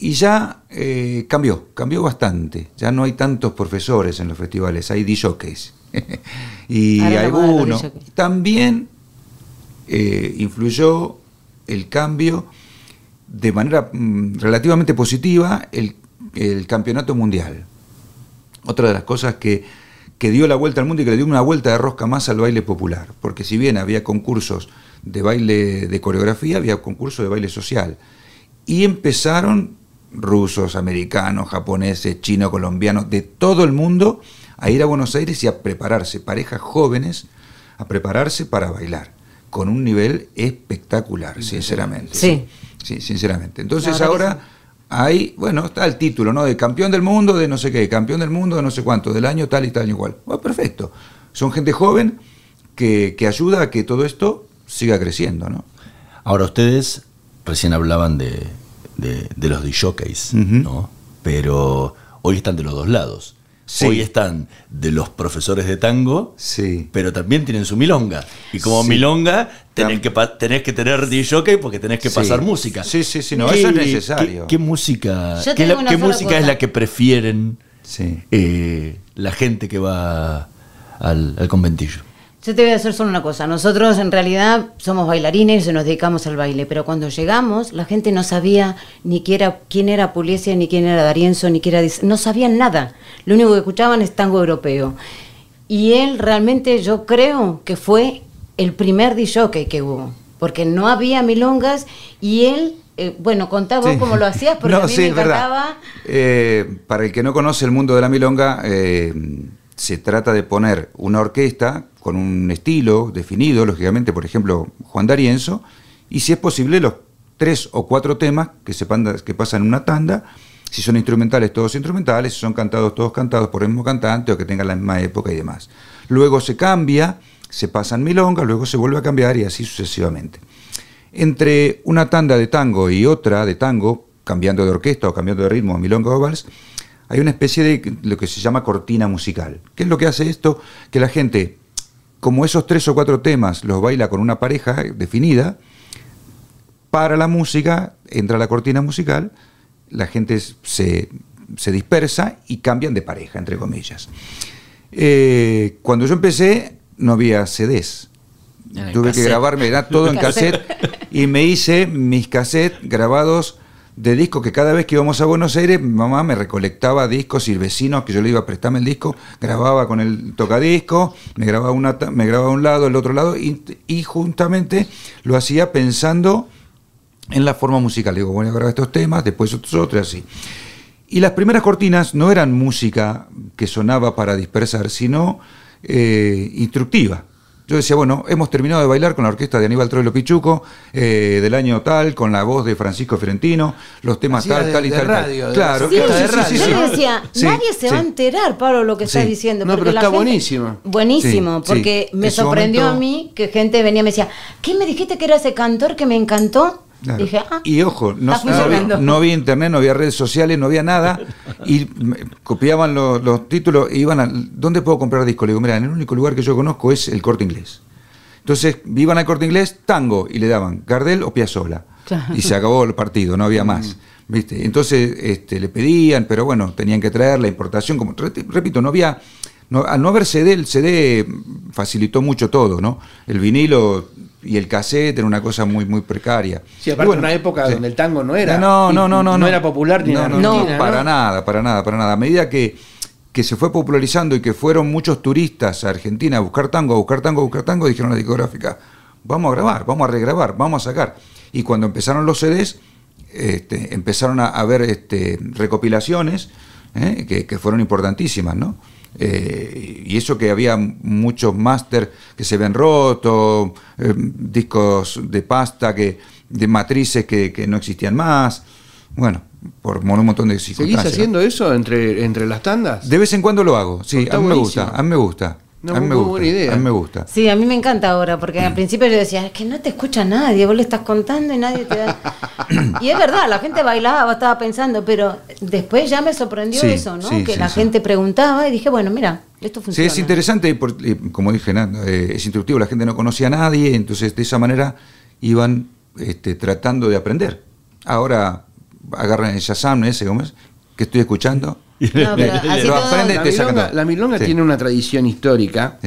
C: y ya eh, cambió, cambió bastante. Ya no hay tantos profesores en los festivales, hay DJs. y
E: los
C: algunos. También eh, influyó el cambio de manera mm, relativamente positiva el, el campeonato mundial. Otra de las cosas que, que dio la vuelta al mundo y que le dio una vuelta de rosca más al baile popular, porque si bien había concursos de baile de coreografía, había concursos de baile social. Y empezaron rusos, americanos, japoneses, chinos, colombianos, de todo el mundo a ir a Buenos Aires y a prepararse, parejas jóvenes, a prepararse para bailar, con un nivel espectacular, sinceramente.
E: Sí.
C: Sí, sinceramente. Entonces ahora hay, bueno, está el título, ¿no? De campeón del mundo, de no sé qué, campeón del mundo de no sé cuánto, del año tal y tal y igual. Bueno, perfecto. Son gente joven que, que ayuda a que todo esto siga creciendo, ¿no?
B: Ahora ustedes recién hablaban de, de, de los DJs. ¿no? Pero hoy están de los dos lados.
C: Sí.
B: Hoy están de los profesores de tango,
C: Sí.
B: pero también tienen su milonga. Y como
C: Sí.
B: milonga, tenés que, pa- tenés que tener DJ porque tenés que
C: Sí.
B: pasar música.
C: Sí, sí, sí, no,
B: ¿Qué-
C: eso es necesario.
B: ¿Qué, qué música, qué, la- qué música es la que prefieren
C: Sí.
B: eh, la gente que va al, al conventillo?
E: Yo te voy a decir solo una cosa. Nosotros en realidad somos bailarines y nos dedicamos al baile, pero cuando llegamos la gente no sabía ni quién era, quién era ni quién era D'Arienzo, ni quién era... No sabían nada. Lo único que escuchaban es tango europeo. Y él realmente yo creo que fue el primer DJ que hubo, porque no había milongas y él... eh, bueno, contá vos
C: Sí.
E: cómo lo hacías, porque
C: No,
E: a mí
C: sí,
E: me encantaba.
C: Eh, para el que no conoce el mundo de la milonga, eh, se trata de poner una orquesta con un estilo definido, lógicamente, por ejemplo, Juan D'Arienzo, y si es posible, los tres o cuatro temas que, se pasan en una tanda, si son instrumentales, todos instrumentales, si son cantados, todos cantados por el mismo cantante o que tengan la misma época y demás. Luego se cambia, se pasan milongas, luego se vuelve a cambiar y así sucesivamente. Entre una tanda de tango y otra de tango, cambiando de orquesta o cambiando de ritmo, milonga o vals, hay una especie de lo que se llama cortina musical. ¿Qué es lo que hace esto? Que la gente, como esos tres o cuatro temas los baila con una pareja definida, para la música, entra la cortina musical, la gente se, se dispersa y cambian de pareja, entre comillas. Eh, cuando yo empecé, no había CDs. Tuve que grabarme, era todo en
E: Cassette.
C: cassette y me hice mis cassettes grabados de discos que cada vez que íbamos a Buenos Aires, mi mamá me recolectaba discos y vecinos que yo le iba a prestarme el disco, grababa con el tocadisco, me grababa, una, me grababa un lado, el otro lado, y, y juntamente lo hacía pensando en la forma musical. Digo, voy a grabar estos temas, después otros otros, así. Y las primeras cortinas no eran música que sonaba para dispersar, sino eh, instructiva. Yo decía, bueno, hemos terminado de bailar con la orquesta de Aníbal Troilo Pichuco, eh, del año tal, con la voz de Francisco Fiorentino, los temas
D: Hacía
C: tal,
D: de-
C: tal y
D: de
C: tal.
D: radio, de-
C: claro,
E: Sí,
C: claro,
E: sí,
C: sí,
E: sí,
C: sí,
E: yo
C: sí.
E: le decía,
C: Sí,
E: nadie se
C: sí.
E: va a enterar, Pablo, lo que
C: Sí.
E: estás diciendo.
D: No, pero está
E: gente-
D: buenísimo.
E: Buenísimo,
C: Sí, sí.
E: porque me sorprendió
C: momento-
E: a mí que gente venía y me decía, ¿qué me dijiste que era ese cantor que me encantó?
C: Claro.
E: Dije, ah,
C: y ojo, no, no había,
E: funcionando.
C: no había internet, no había redes sociales, no había nada. Y copiaban los, los títulos e iban a. ¿Dónde puedo comprar discos? Le digo, mira, en el único lugar que yo conozco es el corte inglés. Entonces, iban al corte inglés, tango, y le daban Gardel o Piazzolla.
E: Claro.
C: Y se acabó el partido, no había más. ¿Viste? Entonces este, le pedían, pero bueno, tenían que traer la importación. Como, re- repito, no había. No, al no haber CD, el CD facilitó mucho todo, ¿no? El vinilo y el cassette era una cosa muy, muy precaria.
D: Sí, aparte
C: bueno,
D: una época
C: sí.
D: donde el tango no era.
C: No, no, no, no.
D: no era popular ni
C: no,
D: en
C: no,
D: Argentina,
C: no, para
D: ¿no?
C: nada, para nada, para nada. A medida que, que se fue popularizando y que fueron muchos turistas a Argentina a buscar tango, a buscar tango, a buscar tango, dijeron a la discográfica, vamos a grabar, vamos a regrabar, vamos a sacar. Y cuando empezaron los CDs, este, empezaron a, ver este, recopilaciones ¿eh? que, que fueron importantísimas, ¿no? Eh, y eso que había muchos máster que se habían roto, eh, discos de pasta, que, de matrices que, que no existían más, bueno, por un montón de
D: ¿Seguís
C: circunstancias.
D: haciendo eso entre, entre las tandas?
C: De vez en cuando lo hago, sí, a mí me
D: buenísimo.
C: gusta, a mí me gusta.
D: No,
C: a mí
D: muy
C: me gusta,
D: buena idea.
C: a mí me gusta.
E: Sí, a mí me encanta ahora, porque al principio yo decía, es que no te escucha nadie, vos le estás contando y nadie te da... y es verdad, la gente bailaba, estaba pensando, pero después ya me sorprendió
C: Sí,
E: eso, ¿no?
C: sí,
E: que
C: sí,
E: la
C: sí.
E: gente preguntaba y dije, bueno, mira, esto
C: Sí,
E: funciona.
C: es interesante, como dije, ¿no? Eh, es instructivo, la gente no conocía a nadie, entonces de esa manera iban este, tratando de aprender. Ahora agarran el Shazam ese, ¿cómo es? Que estoy escuchando.
E: No,
C: Lo y
D: La
C: te
D: milonga,
C: todo.
D: la milonga
C: Sí.
D: tiene una tradición histórica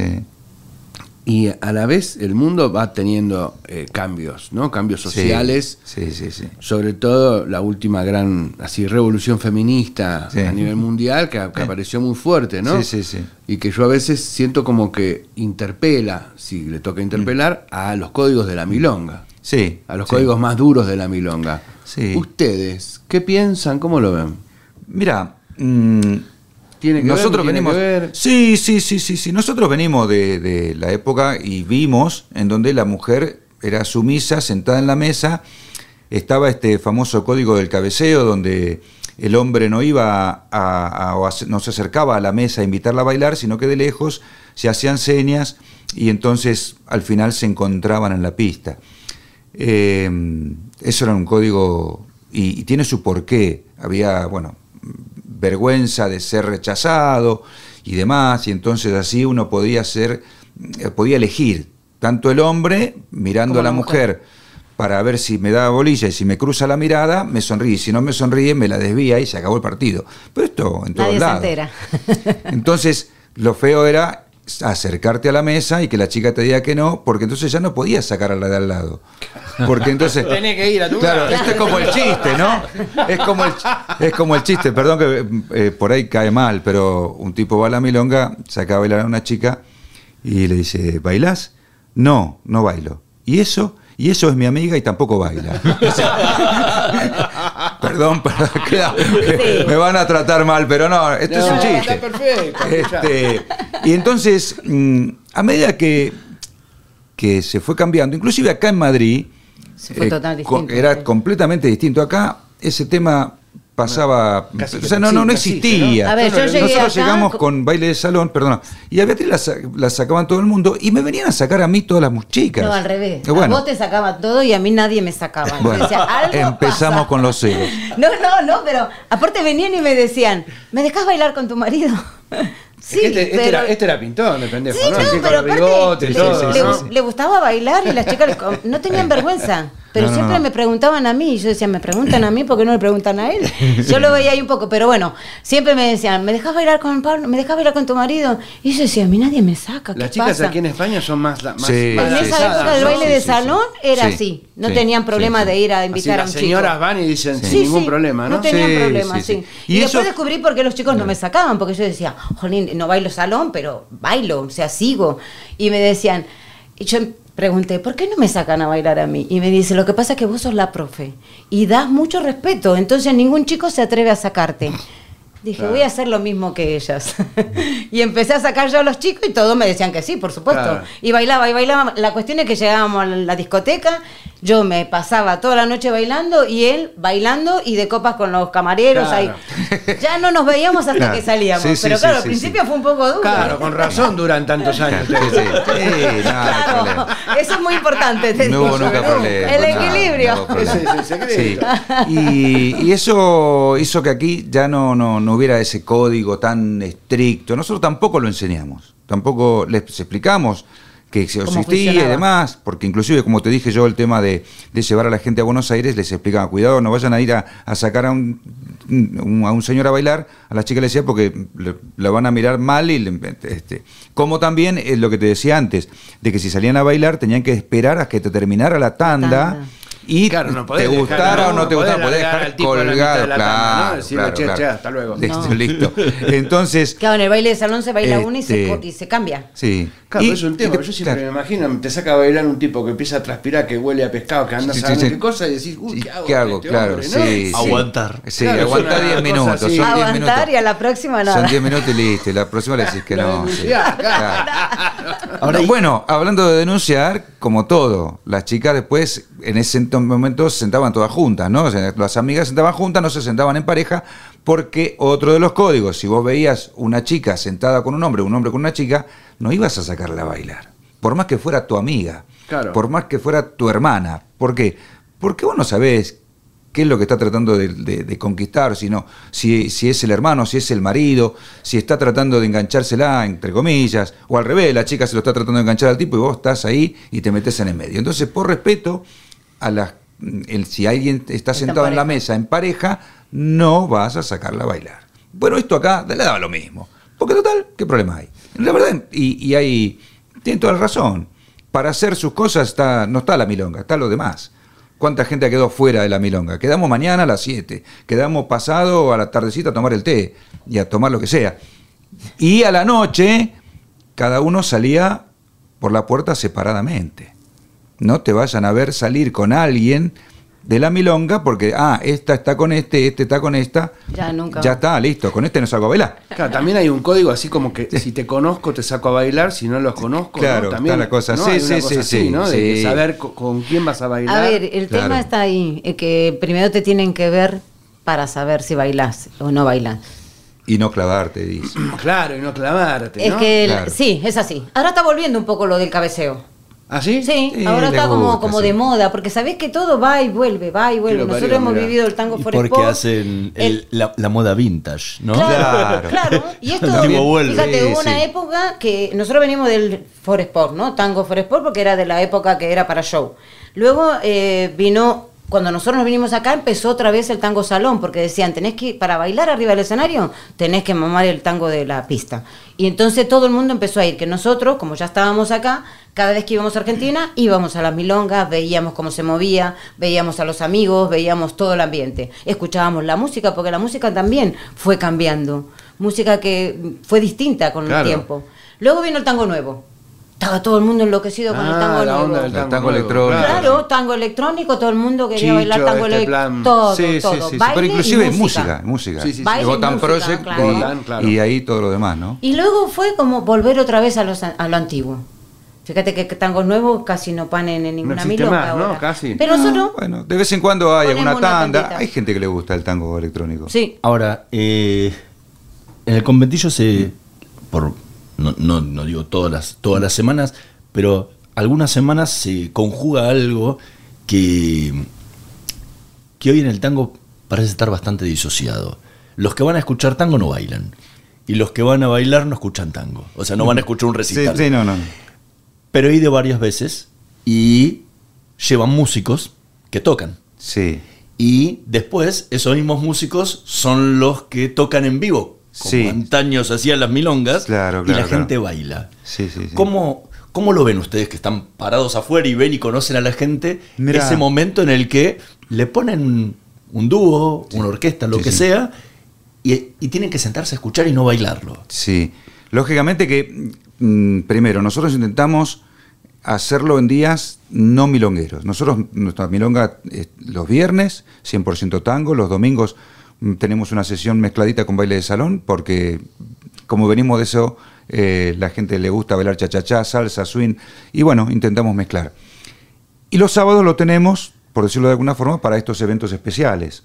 D: y a la vez el mundo va teniendo eh, cambios, ¿no? Cambios sociales.
C: Sí, sí, sí.
D: Sobre todo la última gran así revolución feminista a nivel mundial que, que apareció muy fuerte, ¿no?
C: Sí, sí, sí.
D: Y que yo a veces siento como que interpela, si le toca interpelar, a los códigos de la milonga,
C: Sí.
D: a los códigos más duros de la milonga.
C: Sí.
D: Ustedes, ¿qué piensan? ¿Cómo lo ven?
C: Mira, mm,
D: ¿Tiene que
C: nosotros
D: ver? ¿No tiene
C: venimos.
D: que ver?
C: Sí, sí, sí, sí, sí. Nosotros venimos de, de la época y vimos en donde la mujer era sumisa, sentada en la mesa. Estaba este famoso código del cabeceo, donde el hombre no iba a, a- o a- no se acercaba a la mesa a invitarla a bailar, sino que de lejos se hacían señas y entonces al final se encontraban en la pista. Eh, eso era un código y, y tiene su porqué. Había, bueno, vergüenza de ser rechazado y demás, y entonces así uno podía ser, eh, podía elegir tanto el hombre mirando
E: Como
C: a la mujer.
E: mujer.
C: para ver si me da bolilla y si me cruza la mirada, me sonríe. Si no me sonríe, me la desvía y se acabó el partido. Pero esto en todos
E: Nadie se
C: lados.
E: entera.
C: Entonces, lo feo era acercarte a la mesa y que la chica te diga que no, porque entonces ya no podías sacar a la de al lado. Porque entonces...
D: Tenés que ir a tu
C: Claro, esto es como el chiste, ¿no? Es como el, es como el chiste, perdón que eh, por ahí cae mal, pero un tipo va a la milonga, saca a bailar a una chica y le dice, ¿bailás? No, no bailo. ¿Y eso? Y eso es mi amiga y tampoco baila. perdón, perdón, queda-
E: Sí.
C: me van a tratar mal, pero no, esto es un chiste.
D: Está perfecto.
C: Este, y entonces, mm, a medida que, que se fue cambiando, inclusive acá en Madrid,
E: Se fue
C: eh, era
E: sí.
C: completamente distinto. Acá ese tema pasaba,
D: Casi
C: o sea, no,
D: sí,
C: no, no existía.
E: ¿no? A ver, yo llegué
C: Nosotros
E: acá
C: llegamos
E: con-
C: baile de salón, perdona, y a Beatriz la, sa- la sacaban todo el mundo y me venían a sacar a mí todas las chicas.
E: No, al revés.
C: Bueno,
E: A vos te sacaban todo y a mí nadie me sacaba. Yo
C: bueno,
E: decía, "Algo
C: empezamos
E: pasa".
C: con los celos.
E: No, no, no, pero aparte venían y me decían, ¿me dejas bailar con tu marido? Sí,
D: este, este
E: pero-
D: era, este era pintón de pendejo,
E: Sí,
D: ¿no?
E: no,
D: Así con
E: pero
D: el
E: aparte
D: bigote y
C: Sí,
D: todo,
C: sí,
E: le,
D: ¿no?
C: sí,
E: le gustaba bailar y las chicas le no tenían vergüenza. Pero
C: No, no,
E: siempre
C: no.
E: me preguntaban a mí y yo decía, ¿me preguntan a mí porque no le preguntan a él? Yo lo veía ahí un poco, pero bueno, siempre me decían, ¿me dejas bailar con Pablo? ¿Me dejas bailar con tu marido? Y yo decía, a mí nadie me saca. ¿qué
D: Las chicas
E: pasa?
D: aquí en España son más, la- más,
C: Sí,
D: más
E: En esa
C: sí,
E: época del
C: sí,
E: baile
C: sí,
E: de
C: sí,
E: salón
C: sí.
E: era
C: Sí,
E: así. No
C: sí,
E: tenían problema
C: sí.
E: de ir a
D: Así
E: invitar a un
D: las
E: chico.
D: señoras van y dicen
E: Sí,
D: sin ningún problema, ¿no?
E: No tenían
C: Sí,
E: problema,
C: sí,
E: sí.
C: sí.
E: Y,
C: Y
E: después
C: eso-
E: descubrí por qué los chicos no me sacaban, porque yo decía, jolín, no bailo salón, pero bailo, o sea, sigo. Y me decían, y yo pregunté, ¿por qué no me sacan a bailar a mí? Y me dice, lo que pasa es que vos sos la profe y das mucho respeto, entonces ningún chico se atreve a sacarte. Dije,
D: Claro.
E: voy a hacer lo mismo que ellas. y empecé a sacar yo a los chicos y todos me decían que sí, por supuesto.
D: Claro.
E: Y bailaba y bailaba. La cuestión es que llegábamos a la discoteca, yo me pasaba toda la noche bailando y él bailando y de copas con los camareros
D: Claro.
E: ahí. Ya no nos veíamos hasta
C: Claro.
E: que salíamos.
C: Sí, sí,
E: Pero
C: sí,
E: claro,
C: sí,
E: al principio
C: sí.
E: fue un poco duro.
D: Claro, con razón duran tantos años.
C: Sí, sí. Sí, no, no hay
E: Claro, eso es muy importante. te
C: No
E: digo.
C: hubo nunca problema.
E: El equilibrio.
C: no hubo problema. Y, y eso hizo que aquí ya no, no, no hubiera ese código tan estricto. Nosotros tampoco lo enseñamos, tampoco les explicamos que existía y demás, porque inclusive, como te dije yo, el tema de, de llevar a la gente a Buenos Aires, les explicaba, cuidado, no vayan a ir a, a sacar a un, un- a un señor a bailar, a la chica le decía, porque la van a mirar mal y le- este, como también es lo que te decía antes, de que si salían a bailar tenían que esperar a que te terminara la tanda.
E: tanda.
C: Y
D: Claro, no podés
C: te
D: dejar-
C: gustara o no te
D: no
C: gustara, podés dejar colgado.
D: de la tanda, ¿no?
C: claro,
D: Decirle,
C: claro,
D: che,
C: claro.
D: che, hasta luego.
C: Listo,
E: No.
C: listo. Entonces,
E: Claro, en el baile de salón se baila uno y se,
C: Este-
E: co- y se cambia.
C: sí.
D: Claro,
C: Y-
D: es un tema. yo siempre
C: claro.
D: me imagino, te saca a bailar un tipo que empieza a transpirar, que huele a pescado, que anda
C: Sí, sí,
D: sabiendo
C: sí.
D: qué cosa, y decís, uy, ¿qué hago?
C: ¿Qué hago?
D: este
C: Claro,
D: hombre,
C: sí.
B: Aguantar.
C: Sí, aguantar
D: una
C: 10
D: cosa
C: minutos. Son 10
E: Aguantar
C: minutos.
E: y a la próxima nada.
C: Son 10 minutos y listo. y La próxima le decís que no.
B: Ahora,
C: bueno, hablando de denunciar, como todo, las chicas después en ese ento- momento se sentaban todas juntas, ¿no? O sea, las amigas se sentaban juntas, no se sentaban en pareja, porque otro de los códigos, si vos veías una chica sentada con un hombre, un hombre con una chica, no ibas a sacarla a bailar. Por más que fuera tu amiga,
D: Claro.
C: por más que fuera tu hermana. ¿Por qué? Porque vos no sabés qué es lo que está tratando de, de- de conquistar, sino si, si es el hermano, si es el marido, si está tratando de enganchársela, entre comillas, o al revés, la chica se lo está tratando de enganchar al tipo y vos estás ahí y te metes en el medio. Entonces, por respeto a las el- si alguien está
E: en
C: sentado en la mesa en pareja, no vas a sacarla a bailar. Bueno, esto acá le daba lo mismo. Porque total, ¿qué problema hay? La verdad, y, y hay, tiene toda la razón. Para hacer sus cosas está, no está la milonga, está lo demás. ¿Cuánta gente quedó fuera de la milonga? Quedamos mañana a las 7, quedamos pasado a la tardecita a tomar el té y a tomar lo que sea. Y a la noche, cada uno salía por la puerta separadamente. No te vayan a ver salir con alguien de la milonga porque, ah, esta está con este, este está con esta.
E: Ya nunca.
C: Ya está, listo, con este no salgo a bailar.
D: Claro, también hay un código así como que si te conozco te saco a bailar, si no los conozco,
C: Claro,
D: ¿no? También,
C: está la cosa.
D: ¿no?
C: Sí, sí, sí,
D: así,
C: sí,
D: ¿no? De saber co- con, quién vas a bailar.
E: A ver, el
C: Claro.
E: tema está ahí, eh, que primero te tienen que ver para saber si bailas o no bailas.
C: Y no clavarte, dice.
D: Claro, y no clavarte,
E: Es que el-
C: Claro.
E: sí, es así. Ahora está volviendo un poco lo del cabeceo.
D: ¿Ah, sí?
E: Sí,
C: Sí,
E: ahora está como,
C: gusta,
E: como
C: sí.
E: de moda, porque sabés que todo va y vuelve, va y vuelve. Nosotros
D: parió,
E: hemos vivido el tango Forest
B: porque
E: Pop,
B: hacen el-
E: el-
B: la, la moda vintage, ¿no?
E: Claro,
C: Claro.
E: claro. Y esto, fíjate,
C: Sí,
E: hubo una
C: sí.
E: época que nosotros venimos del Forest Pop, ¿no? Tango Forest Pop, porque era de la época que era para show. Luego eh, vino, cuando nosotros nos vinimos acá, empezó otra vez el tango salón, porque decían, tenés que, para bailar arriba del escenario, tenés que mamar el tango de la pista. Y entonces todo el mundo empezó a ir, que nosotros, como ya estábamos acá, cada vez que íbamos a Argentina, íbamos a las milongas, veíamos cómo se movía, veíamos a los amigos, veíamos todo el ambiente. Escuchábamos la música, porque la música también fue cambiando. Música que fue distinta con
D: Claro.
E: el tiempo. Luego vino el tango nuevo. Estaba todo el mundo enloquecido con el
D: Ah,
E: tango
D: la
E: nuevo.
D: onda del
C: El
D: tango,
C: tango
D: nuevo,
C: electrónico.
E: Claro, tango electrónico, todo el mundo quería
D: Chicho,
E: bailar tango
D: este
E: electrónico. Todo,
C: Sí, sí,
E: todo.
C: sí, sí.
E: Baile
C: Pero
E: y
C: inclusive
E: música.
C: música, música.
D: Sí, sí, sí.
E: Baile y
C: Gotham
E: música,
C: Project
E: claro.
C: y,
D: claro.
C: y ahí todo lo demás, ¿no?
E: Y luego fue como volver otra vez a, los, a lo antiguo. Fíjate que tangos nuevos casi no panen en ninguna
D: existe
E: milonga
D: más, ¿no? Casi.
E: Pero nosotros,
C: Bueno, de vez en cuando hay alguna
E: una
C: tanda. Hay gente que le gusta el tango electrónico.
E: sí.
B: Ahora, eh, en el conventillo se, por, no, no, no digo todas las, todas las semanas, pero algunas semanas se conjuga algo que, que hoy en el tango parece estar bastante disociado. Los que van a escuchar tango no bailan. Y los que van a bailar no escuchan tango. O sea, no van a escuchar un
C: Sí,
B: recital.
C: sí, no, no.
B: Pero he ido varias veces y llevan músicos que tocan.
C: Sí.
B: Y después, esos mismos músicos son los que tocan en vivo. Como
C: Sí.
B: antaño se hacían las milongas.
C: Claro,
B: y la
C: claro,
B: gente baila.
C: Sí, sí, sí.
B: ¿Cómo, ¿Cómo lo ven ustedes que están parados afuera y ven y conocen a la gente?
C: Mirá.
B: Ese momento en el que le ponen un dúo, una orquesta, lo que sea, y, y tienen que sentarse a escuchar y no bailarlo.
C: Sí, lógicamente que mm, primero nosotros intentamos hacerlo en días no milongueros. Nosotros, nuestra milonga los viernes, 100% tango, los domingos tenemos una sesión mezcladita con baile de salón, porque como venimos de eso, eh, la gente le gusta bailar cha-cha-cha, salsa, swing, y bueno, intentamos mezclar. Y los sábados lo tenemos, por decirlo de alguna forma, para estos eventos especiales.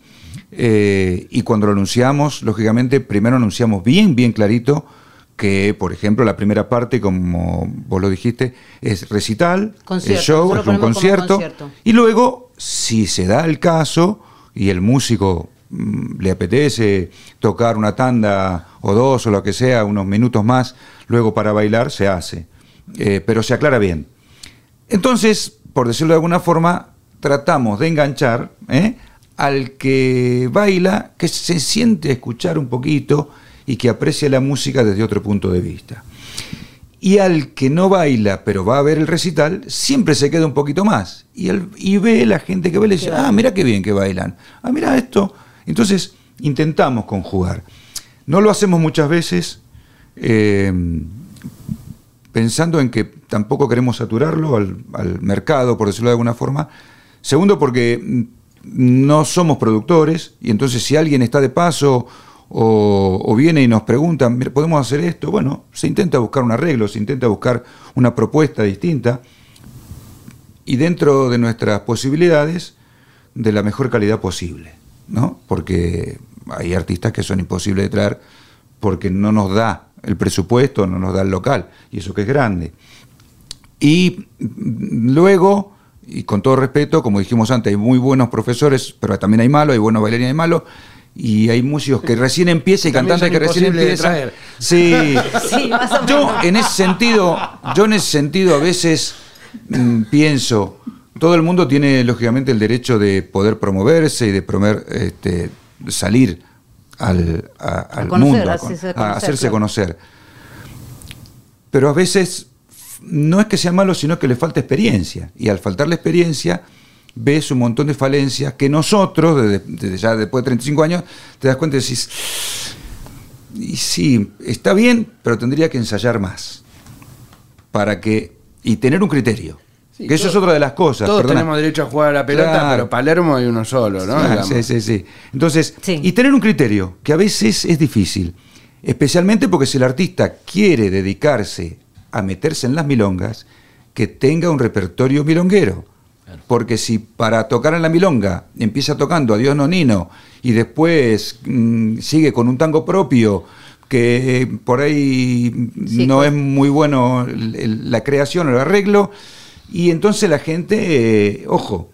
C: Eh, y cuando lo anunciamos, lógicamente, primero anunciamos bien, bien clarito que, por ejemplo, la primera parte, como vos lo dijiste, es recital,
E: Concierto,
C: el show, es un concierto,
E: concierto.
C: y luego, si se da el caso y el músico le apetece tocar una tanda o dos o lo que sea, unos minutos más, luego para bailar, se hace. Eh, pero se aclara bien. Entonces, por decirlo de alguna forma, tratamos de enganchar ¿eh? al que baila, que se siente a escuchar un poquito y que aprecia la música desde otro punto de vista. Y al que no baila, pero va a ver el recital, siempre se queda un poquito más. Y, el- y ve la gente que baila y dice, ah, mira qué bien que bailan. Ah, mira esto. Entonces, intentamos conjugar. No lo hacemos muchas veces, eh, pensando en que tampoco queremos saturarlo al, mercado, por decirlo de alguna forma. Segundo, porque no somos productores y entonces si alguien está de paso o, o viene y nos pregunta, "Mira, ¿podemos hacer esto? Bueno, se intenta buscar un arreglo, se intenta buscar una propuesta distinta y dentro de nuestras posibilidades de la mejor calidad posible, ¿no? Porque hay artistas que son imposibles de traer porque no nos da el presupuesto, no nos da el local, y eso que es grande. Y luego, y con todo respeto, como dijimos antes, hay muy buenos profesores, pero también hay malos, hay buenos bailarines y malos, y hay músicos que recién empiezan y cantantes que recién empiezan.
D: traer.
C: Sí,
E: Sí, más o
C: yo en ese sentido, yo en ese sentido a veces mm, pienso, todo el mundo tiene lógicamente el derecho de poder promoverse y de promover, este, salir al, a- al
E: conocer,
C: mundo, a,
E: hacerse
C: a
E: conocer,
C: hacerse conocer. Pero a veces no es que sea malo, sino que le falta experiencia. Y al faltarle experiencia, ves un montón de falencias que nosotros, desde, desde ya después de 35 años, te das cuenta y decís, y sí, está bien, pero tendría que ensayar más. Para que. y tener un criterio.
D: Sí,
C: que eso es otra de las cosas.
D: Todos
C: perdona.
D: tenemos derecho a jugar a la pelota,
C: Claro.
D: pero Palermo hay uno solo, ¿no?
C: Ah, sí, sí, sí. Entonces,
E: Sí.
C: y tener un criterio, que a veces es difícil, especialmente porque si el artista quiere dedicarse a meterse en las milongas, que tenga un repertorio milonguero. Porque si para tocar en la milonga empieza tocando Adiós Nonino y después mm, sigue con un tango propio que eh, por ahí
E: Sí,
C: no
E: con-
C: es muy bueno el- el- la creación o el arreglo, y entonces la gente, eh, ojo,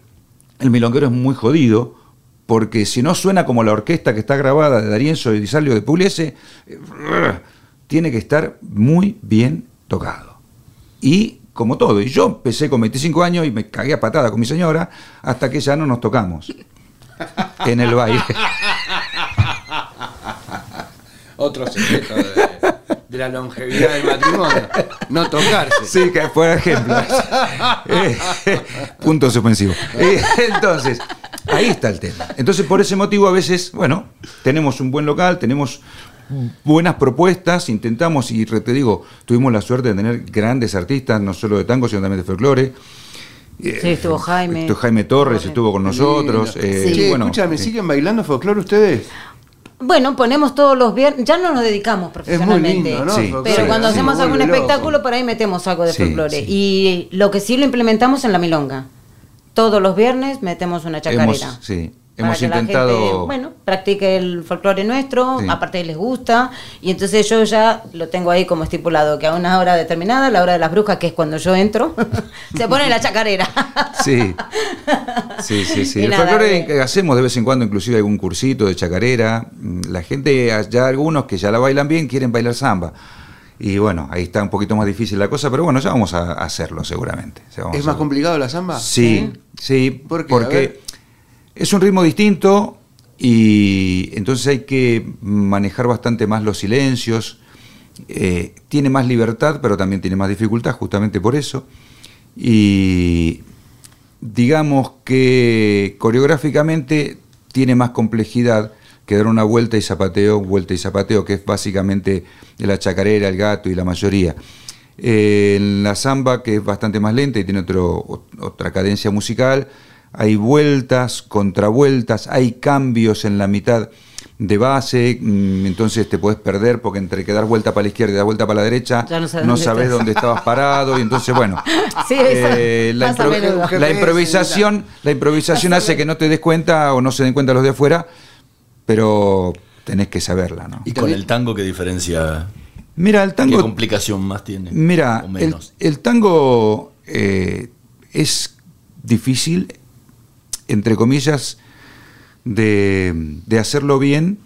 C: el milonguero es muy jodido, porque si no suena como la orquesta que está grabada de Darienzo y Di Salvio de Pugliese, eh, tiene que estar muy bien tocado. Y como todo, y yo empecé con 25 años y me cagué a patada con mi señora hasta que ya no nos tocamos en el baile.
D: Otro secreto de, de la longevidad del matrimonio. No tocarse.
C: Sí, que por ejemplo. Eh, punto suspensivo. Eh, entonces, ahí está el tema. Entonces, por ese motivo, a veces, bueno, tenemos un buen local, tenemos buenas propuestas, intentamos, y te digo, tuvimos la suerte de tener grandes artistas, no solo de tango, sino también de folclore. Eh,
E: Sí, estuvo Jaime.
C: estuvo Jaime Torres,
E: Torres.
C: estuvo con nosotros. Eh,
D: Che,
C: bueno,
D: escúchame,
C: eh,
D: ¿siguen bailando folclore ustedes?
E: Bueno, ponemos todos los viernes, ya no nos dedicamos profesionalmente.
D: lindo, ¿no?
C: Sí.
D: Folclore,
E: Pero
C: Sí,
E: cuando
C: sí,
E: hacemos algún espectáculo, por ahí metemos algo de folclore. Y lo que sí lo implementamos en la milonga. Todos los viernes metemos una chacarera.
C: hemos, sí,
E: Para
C: hemos
E: que la
C: intentado.
E: gente, bueno, practique el folclore nuestro,
C: Sí.
E: aparte les gusta, y entonces yo ya lo tengo ahí como estipulado, que a una hora determinada, la hora de las brujas, que es cuando yo entro, se pone la chacarera.
C: Sí, sí, sí. sí.
E: Y
C: El
E: nada,
C: folclore
E: eh.
C: que hacemos de vez en cuando, inclusive algún cursito de chacarera. Mm, La gente, ya algunos que ya la bailan bien, quieren bailar samba. Y bueno, ahí está un poquito más difícil la cosa, pero bueno, ya vamos a hacerlo seguramente. Ya vamos
D: ¿Es
C: a-
D: más complicado la samba?
C: Sí, sí,
D: ¿Por qué? A
C: porque
D: ver.
C: Es un ritmo distinto y entonces hay que manejar bastante más los silencios. Eh, tiene más libertad, pero también tiene más dificultad, justamente por eso. Y digamos que coreográficamente tiene más complejidad que dar una vuelta y zapateo, vuelta y zapateo, que es básicamente la chacarera, el gato y la mayoría. Eh, en la samba, que es bastante más lenta y tiene otro, ot- otra cadencia musical, hay vueltas, contravueltas, hay cambios en la mitad. de base, mm, entonces te puedes perder porque entre que dar vuelta para la izquierda y dar vuelta para la derecha,
E: Ya no
C: no,
E: sabes dónde
C: sabes
E: estás.
C: dónde estabas parado y entonces bueno,
E: Sí, eso
C: eh, la,
E: pasa a
C: impro-
E: menudo.
C: la improvisación, la improvisación hace que no te des cuenta o no se den cuenta los de afuera, pero tenés que saberla, ¿no?
B: ¿Y con el tango qué diferencia,
C: Mira, el
B: qué
C: tango
B: complicación más tiene?
C: Mira,
B: o
C: el,
B: menos.
C: el tango eh, es difícil, entre comillas, de, de hacerlo bien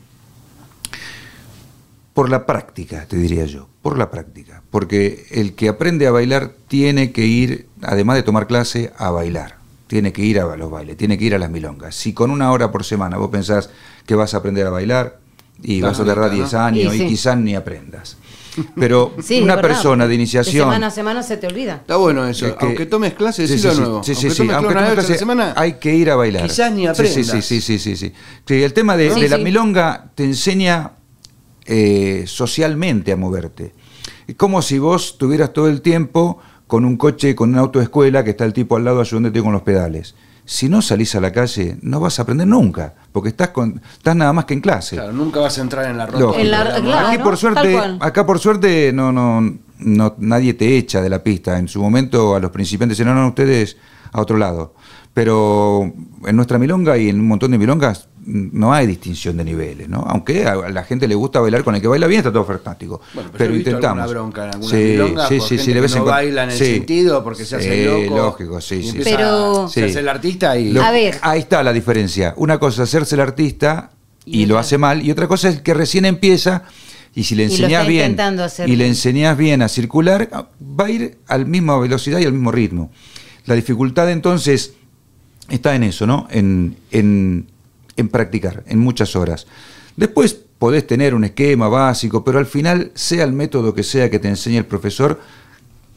C: por la práctica, te diría yo, por la práctica. Porque el que aprende a bailar tiene que ir, además de tomar clase, a bailar. Tiene que ir a los bailes, tiene que ir a las milongas. Si con una hora por semana vos pensás que vas a aprender a bailar y vas a tardar
D: frita,
C: 10
D: ¿no?
C: años
E: Y
C: quizás ni aprendas. Pero
E: Sí,
C: una persona de
E: De
C: iniciación...
E: semana a semana se te olvida.
D: Está bueno eso.
C: Es que-
D: aunque tomes clases,
C: Sí, sí, sí,
D: nuevo.
C: sí, sí,
D: aunque
C: sí,
D: tomes
C: aunque
D: clases una
C: tomes
D: vez a la
C: clase,
D: semana,
C: hay que ir a bailar.
D: Quizás ni
C: Sí,
D: aprendas.
C: Sí, sí, sí, sí, sí, sí. Sí, el tema de,
E: Sí,
C: de la milonga te enseña eh, socialmente a moverte. Es como si vos tuvieras todo el tiempo con un coche, con un auto de escuela que está el tipo al lado ayudándote con los pedales. Si no salís a la calle, no vas a aprender nunca, porque estás, con, estás nada más que en clase.
D: Claro, nunca vas a entrar en la ropa.
E: En la- claro.
C: Aquí por suerte, acá por suerte no, no, no, nadie te echa de la pista. En su momento a los principiantes dicen, no, no, ustedes a otro lado. Pero en nuestra milonga y en un montón de milongas no hay distinción de niveles, ¿no? Aunque a la gente le gusta bailar con el que baila bien, está todo fantástico.
D: Bueno, pero,
C: pero intentamos.
D: alguna bronca en
C: Sí, sí, sí,
D: gente
C: sí, de
D: que
C: vez en
D: no
C: cuando.
D: baila en el
C: Sí.
D: sentido porque se hace loco.
C: lógico, sí,
D: y
C: sí.
E: Pero-
D: se hace el artista y...
C: Lo-
E: A ver.
C: Ahí está la diferencia. Una cosa es hacerse el artista y,
E: Y
C: lo hace mal, y otra cosa es que recién empieza y si le enseñás bien y le enseñás bien a circular, va a ir a la misma velocidad y al mismo ritmo. La dificultad entonces está en eso, ¿no? En, en, en practicar, en muchas horas. Después podés tener un esquema básico, pero al final, sea el método que sea que te enseñe el profesor,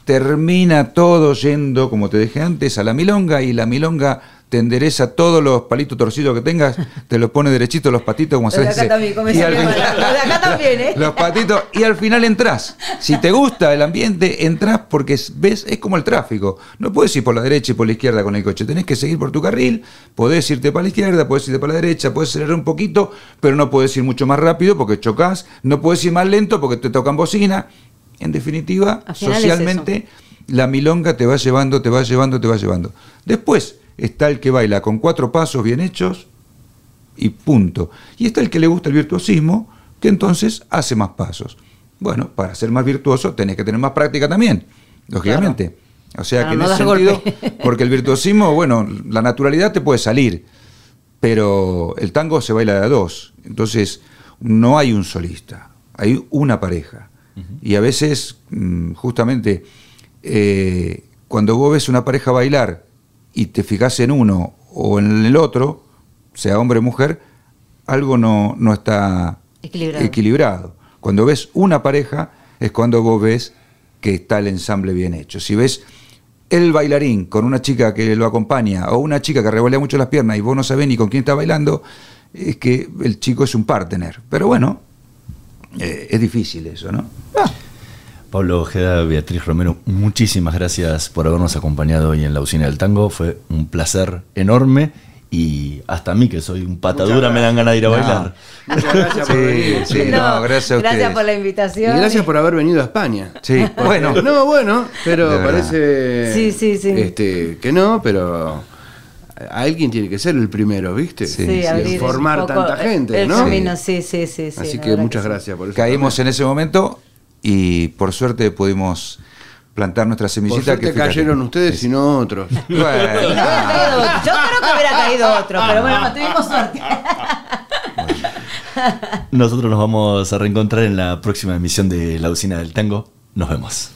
C: termina todo yendo, como te dije antes, a la milonga y la milonga te endereza todos los palitos torcidos que tengas, te los pone derechito los patitos como
E: Los
C: se
E: de acá
C: dice.
E: también, como
C: Y al.
E: Los de acá también, ¿eh?
C: Los patitos y al final entras. Si te gusta el ambiente, entras porque es- ves, es como el tráfico. No puedes ir por la derecha y por la izquierda con el coche, tenés que seguir por tu carril, podés irte para la izquierda, podés irte para la derecha, podés acelerar un poquito, pero no podés ir mucho más rápido porque chocas, no podés ir más lento porque te tocan bocina. En definitiva,
E: es
C: socialmente la milonga te va llevando, te va llevando, te va llevando. Después está el que baila con cuatro pasos bien hechos y punto. Y está el que le gusta el virtuosismo, que entonces hace más pasos. Bueno, para ser más virtuoso tenés que tener más práctica también, lógicamente. O sea que en
E: no
C: ese sentido,
E: golpe.
C: porque el virtuosismo, bueno, la naturalidad te puede salir, pero el tango se baila de a dos. Entonces, no hay un solista, hay una pareja. Y a veces, mm, justamente, eh, cuando vos ves una pareja bailar y te fijas en uno o en el otro, sea hombre o mujer, algo no, no está
E: Equilibrado.
C: equilibrado. Cuando ves una pareja es cuando vos ves que está el ensamble bien hecho. Si ves el bailarín con una chica que lo acompaña o una chica que revolea mucho las piernas y vos no sabés ni con quién está bailando, es que el chico es un partner. Pero bueno, eh, es difícil eso, ¿no?
B: Pablo Ojeda, Beatriz Romero, muchísimas gracias por habernos acompañado hoy en la usina del tango. Fue un placer enorme y hasta a mí, que soy un patadura, me dan ganas de ir a
C: No.
B: bailar.
D: Muchas gracias por
C: Sí,
D: venir.
C: sí, no, gracias a ustedes.
E: por la invitación.
D: Y gracias por haber venido a España.
C: Sí, bueno.
D: No, bueno, pero parece
E: Sí, sí, sí.
D: Este, que no, pero alguien tiene que ser el primero, ¿viste?
C: Sí,
E: Sí,
D: formar
E: poco
D: tanta gente,
E: el
D: ¿no?
E: camino, sí, sí, sí. sí,
D: Así que muchas
E: sí.
D: gracias por eso.
C: Caímos en ese momento y por suerte pudimos plantar nuestra semillita. que
D: cayeron ustedes y no otros.
E: No
C: Bueno,
E: caído. Yo creo que hubiera caído otro, pero bueno, tuvimos suerte.
B: Nosotros nos vamos a reencontrar en la próxima emisión de La Usina del Tango. Nos vemos.